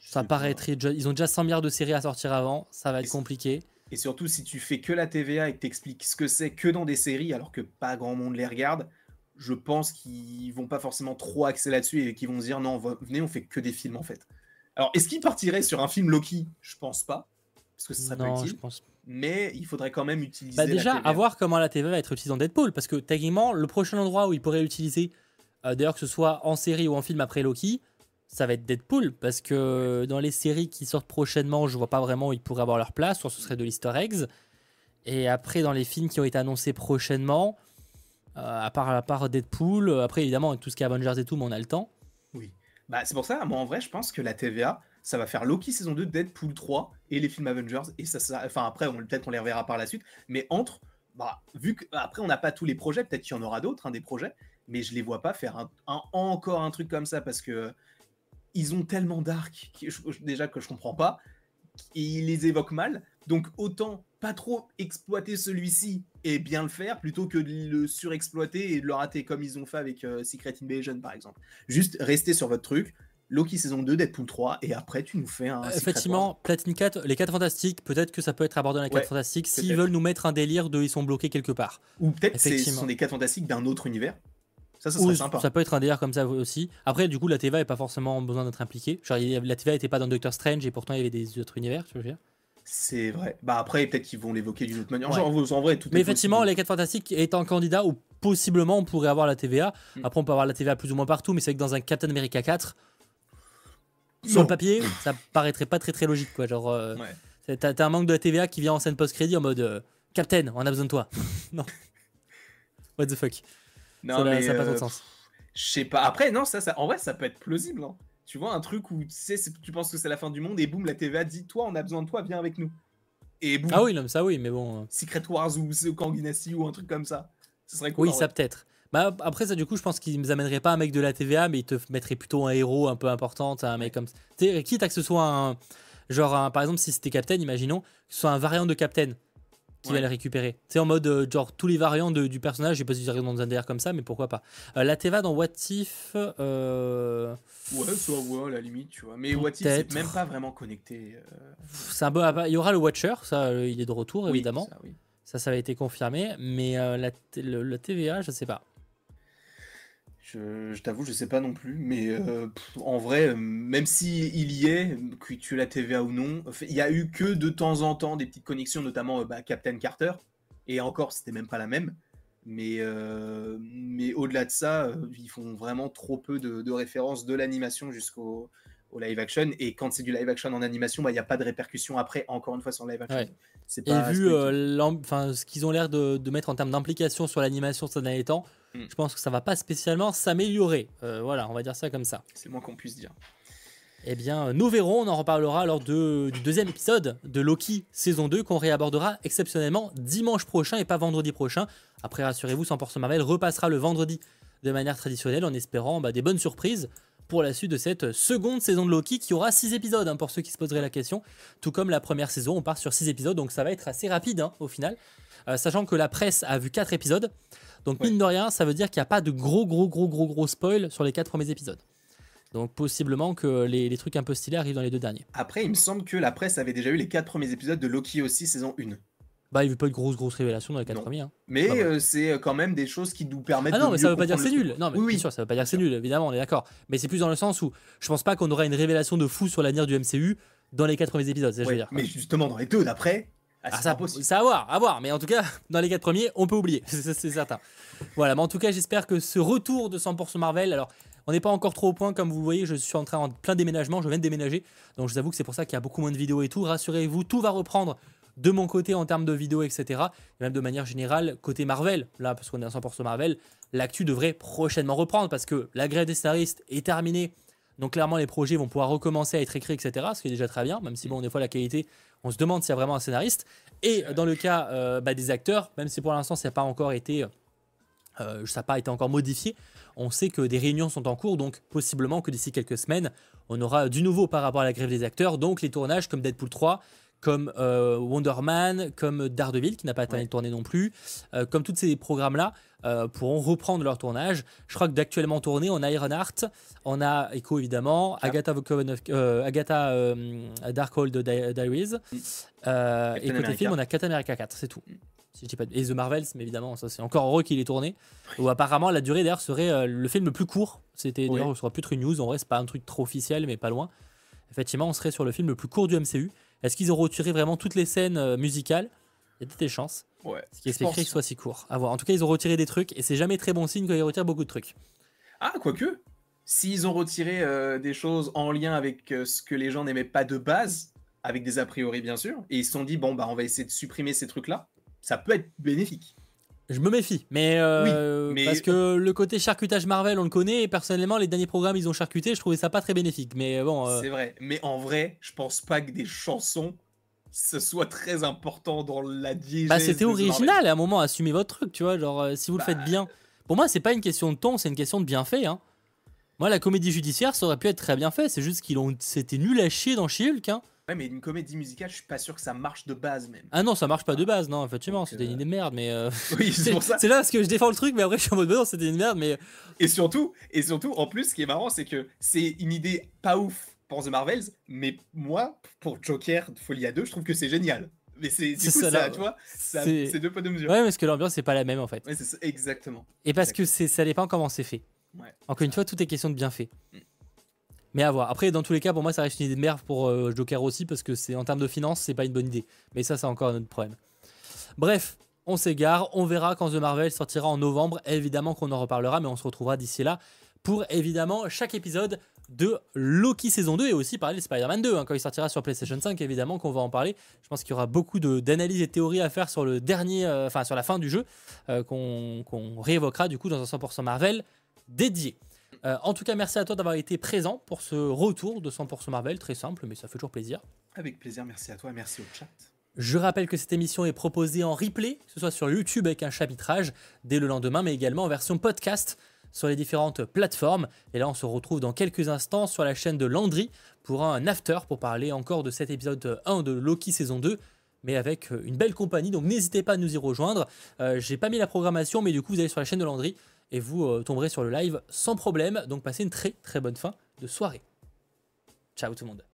ça paraîtrait. Ils ont déjà 100 milliards de séries à sortir avant, ça va être compliqué. Et surtout, si tu fais que la TVA et que tu expliques ce que c'est que dans des séries, alors que pas grand monde les regarde, je pense qu'ils vont pas forcément trop axer là-dessus et qu'ils vont se dire non, venez, on fait que des films en fait. Alors, est-ce qu'ils partiraient sur un film Loki? Je pense pas. Parce que ce serait non, Je pense mais il faudrait quand même utiliser. Bah déjà, à voir comment la TV va être utilisée dans Deadpool, parce que techniquement, le prochain endroit où il pourrait l'utiliser, euh, d'ailleurs que ce soit en série ou en film après Loki, ça va être Deadpool, parce que dans les séries qui sortent prochainement, je vois pas vraiment où ils pourraient avoir leur place, soit ce serait de l'Easter eggs. Et après, dans les films qui ont été annoncés prochainement, euh, à, part, à part Deadpool, euh, après évidemment, avec tout ce qui est Avengers et tout, mais on a le temps. Oui. Bah, c'est pour ça, moi en vrai, je pense que la TVA, ça va faire Loki saison 2, Deadpool 3 et les films Avengers. Et ça, ça enfin après, peut-être qu'on les reverra par la suite. Mais entre, bah, vu qu'après on n'a pas tous les projets, peut-être qu'il y en aura d'autres, hein, des projets, mais je les vois pas faire encore un truc comme ça parce que ils ont tellement dark déjà que je comprends pas. Et ils les évoquent mal. Donc autant pas trop exploiter celui-ci et bien le faire plutôt que de le surexploiter et de le rater comme ils ont fait avec euh, Secret Invasion par exemple. Juste rester sur votre truc, Loki saison 2, Deadpool 3, et après tu nous fais un. Euh, effectivement, Platine 4, les 4 fantastiques, peut-être que ça peut être abordé dans les 4 fantastiques s'ils veulent nous mettre un délire de ils sont bloqués quelque part. Ou peut-être ce sont des 4 fantastiques d'un autre univers. Ça, ça serait sympa. Ça peut être un délire comme ça aussi. Après, du coup, la TVA n'a pas forcément besoin d'être impliquée. Genre, la TVA n'était pas dans Doctor Strange et pourtant il y avait des autres univers, tu veux dire? C'est vrai. Bah après, peut-être qu'ils vont l'évoquer d'une autre manière. en vrai, tout Mais effectivement, les 4 Fantastiques étant candidat ou possiblement on pourrait avoir la TVA. Hmm. Après, on peut avoir la TVA plus ou moins partout, mais c'est que dans un Captain America 4, sur le papier, ça paraîtrait pas très très logique. Quoi. Genre, euh, t'as, un manque de la TVA qui vient en scène post-crédit en mode euh, Captain, on a besoin de toi. *laughs* non. What the fuck. Non, ça, n'a pas trop de euh, sens. Je sais pas. Après, non, ça, ça, en vrai, ça peut être plausible. Hein. Tu vois, un truc où tu sais, tu penses que c'est la fin du monde et boum, la TVA dit Toi, on a besoin de toi, viens avec nous. Et boum. Ah oui, non, ça oui, mais bon. Secret Wars ou Kanginassi ou un truc comme ça. Ce serait cool. Oui, ça peut-être. Bah, après, ça, du coup, je pense qu'ils ne amèneraient pas un mec de la TVA, mais ils te mettraient plutôt un héros un peu important, un mec comme ça. Quitte à que ce soit un. Genre, par exemple, si c'était Captain, imaginons, que ce soit un variant de Captain qui va les récupérer. C'est en mode, euh, genre, tous les variants de, du personnage, je sais pas si dans un DR comme ça, mais pourquoi pas. Euh, la TVA dans What If. Euh... Ouais, soit ouais, à la limite, tu vois. Mais What If, c'est même pas vraiment connecté. Euh. C'est un peu. Il y aura le Watcher, ça, il est de retour, évidemment. Ça, oui. ça, ça, a été confirmé, mais la, le, TVA, je sais pas. Je, t'avoue, je sais pas non plus, mais euh, en vrai, euh, même si il y est, que tu la TVA ou non, il y a eu que de temps en temps des petites connexions, notamment euh, bah, Captain Carter, et encore, c'était même pas la même. Mais, mais au-delà de ça, ils font vraiment trop peu de, références de l'animation jusqu'au live action. Et quand c'est du live action en animation, bah, il n'y a pas de répercussions après, encore une fois, sur le live action. et vu ce qu'ils ont l'air de, de, mettre en termes d'implication sur l'animation ces derniers temps, Hmm. Je pense que ça va pas spécialement s'améliorer. Euh, voilà, on va dire ça comme ça. C'est le moins qu'on puisse dire. Eh bien, nous verrons, on en reparlera lors de, du deuxième épisode de Loki saison 2 qu'on réabordera exceptionnellement dimanche prochain et pas vendredi prochain. Après, rassurez-vous, 100% Marvel repassera le vendredi de manière traditionnelle en espérant bah, des bonnes surprises pour la suite de cette seconde saison de Loki qui aura 6 épisodes hein, pour ceux qui se poseraient la question. Tout comme la première saison, on part sur 6 épisodes donc ça va être assez rapide hein, au final. Euh, sachant que la presse a vu 4 épisodes. Donc, mine de rien, ça veut dire qu'il n'y a pas de gros, gros, gros, gros, gros spoil sur les quatre premiers épisodes. Donc, possiblement que les, trucs un peu stylés arrivent dans les deux derniers. Après, il me semble que la presse avait déjà eu les quatre premiers épisodes de Loki aussi, saison 1. Bah, il n'y a eu pas de grosses, grosses révélations dans les quatre premiers. Hein. Mais euh, c'est euh, quand même des choses qui nous permettent ah non, mais ça veut pas dire que c'est nul. Non, mais oui, bien sûr, ça veut pas dire que c'est nul, évidemment, on est d'accord. Mais c'est plus dans le sens où je pense pas qu'on aura une révélation de fou sur l'avenir du MCU dans les quatre premiers épisodes. je veux dire, mais justement, dans les deux d'après, ah, ah, ça, ça à voir, à voir. Mais en tout cas, *laughs* dans les quatre premiers, on peut oublier, *laughs* c'est certain. Voilà, mais en tout cas, j'espère que ce retour de 100% Marvel, alors on n'est pas encore trop au point, comme vous voyez, je suis en train en plein déménagement, je viens de déménager, donc je vous avoue que c'est pour ça qu'il y a beaucoup moins de vidéos et tout. Rassurez-vous, tout va reprendre de mon côté en termes de vidéos, etc. Et même de manière générale, côté Marvel, là, parce qu'on est à 100% Marvel, l'actu devrait prochainement reprendre parce que la grève des scénaristes est terminée. Donc clairement, les projets vont pouvoir recommencer à être écrits, etc. Ce qui est déjà très bien, même si bon, des fois la qualité on se demande s'il y a vraiment un scénariste. Et dans le cas euh, bah, des acteurs, même si pour l'instant ça n'a pas encore été, euh, ça pas été encore modifié, on sait que des réunions sont en cours, donc possiblement que d'ici quelques semaines, on aura du nouveau par rapport à la grève des acteurs, donc les tournages comme Deadpool 3, comme euh, Wonder Man, comme Daredevil qui n'a pas été tourné non plus, comme tous ces programmes-là euh, pourront reprendre leur tournage. Je crois que d'actuellement tourné, on a Ironheart, on a Echo évidemment, Agatha, euh, Agatha euh, Darkhold Diaries, mm. et côté film, on a Captain America 4, c'est tout. Si je dis pas et The Marvels, mais évidemment, ça c'est encore heureux qu'il est tourné. Où apparemment la durée d'ailleurs serait le film le plus court. C'était d'ailleurs, ce sera plus une news. En vrai, c'est pas un truc trop officiel, mais pas loin. Effectivement, on serait sur le film le plus court du MCU. Est-ce qu'ils auront retiré vraiment toutes les scènes musicales? Il y a des chances. Ouais. Ce qui expliquerait qu'il soit si court. À voir. En tout cas, ils ont retiré des trucs et c'est jamais très bon signe quand ils retirent beaucoup de trucs. Ah, quoique. S'ils ont retiré euh, des choses en lien avec euh, ce que les gens n'aimaient pas de base, avec des a priori bien sûr, et ils se sont dit, bon, bah, on va essayer de supprimer ces trucs-là, ça peut être bénéfique. Je me méfie, mais, euh, parce que le côté charcutage Marvel, on le connaît, et personnellement, les derniers programmes, ils ont charcuté, je trouvais ça pas très bénéfique. Mais bon. C'est vrai, mais en vrai, je pense pas que des chansons ce soit très important dans la diégèse. Bah, c'était original à un moment, assumez votre truc, tu vois. Genre, euh, si vous le faites bah, bien. Pour moi, c'est pas une question de ton, c'est une question de bien fait. Hein. Moi, la comédie judiciaire, ça aurait pu être très bien fait. C'est juste qu'ils ont. C'était nul à chier dans She-Hulk. Hein. Ouais, mais une comédie musicale, je suis pas sûr que ça marche de base même. Ah non, ça marche pas de base, non, effectivement, c'était une euh, idée de merde, mais. Euh, *laughs* oui, c'est pour ça. C'est là parce que je défends le truc, mais après je suis en mode, non, c'était une merde, mais. Et surtout, et surtout, en plus, ce qui est marrant, c'est que c'est une idée pas ouf pour The Marvels, mais moi, pour Joker Folie à 2, je trouve que c'est génial. Mais c'est ça, ça, tu vois, c'est deux poids deux mesures. Ouais, parce que l'ambiance c'est pas la même en fait. Ouais, exactement. Et parce que ça dépend comment c'est fait. Ouais, Encore une fois, tout est question de bien fait. Mm. Mais à voir. Après, dans tous les cas, pour moi, ça reste une idée de merde pour euh, Joker aussi, parce que c'est en termes de finances, c'est pas une bonne idée. Mais ça, c'est encore un autre problème. Bref, on s'égare. On verra quand The Marvel sortira en novembre. Évidemment qu'on en reparlera, mais on se retrouvera d'ici là pour évidemment chaque épisode de Loki saison 2 et aussi parler de Spider-Man 2 hein, quand il sortira sur PlayStation 5 évidemment qu'on va en parler je pense qu'il y aura beaucoup d'analyses et théories à faire sur le dernier euh, enfin sur la fin du jeu euh, qu'on réévoquera du coup dans un 100% Marvel dédié euh, en tout cas, merci à toi d'avoir été présent pour ce retour de 100% Marvel, très simple, mais ça fait toujours plaisir. Avec plaisir, merci à toi, merci au chat. Je rappelle que cette émission est proposée en replay, que ce soit sur YouTube avec un chapitrage dès le lendemain, mais également en version podcast sur les différentes plateformes. Et là, on se retrouve dans quelques instants sur la chaîne de Landry pour un after pour parler encore de cet épisode 1 de Loki saison 2 mais avec une belle compagnie. Donc n'hésitez pas à nous y rejoindre. Euh, j'ai pas mis la programmation, mais du coup, vous allez sur la chaîne de Landry et vous euh, tomberez sur le live sans problème. Donc passez une très très bonne fin de soirée. Ciao tout le monde.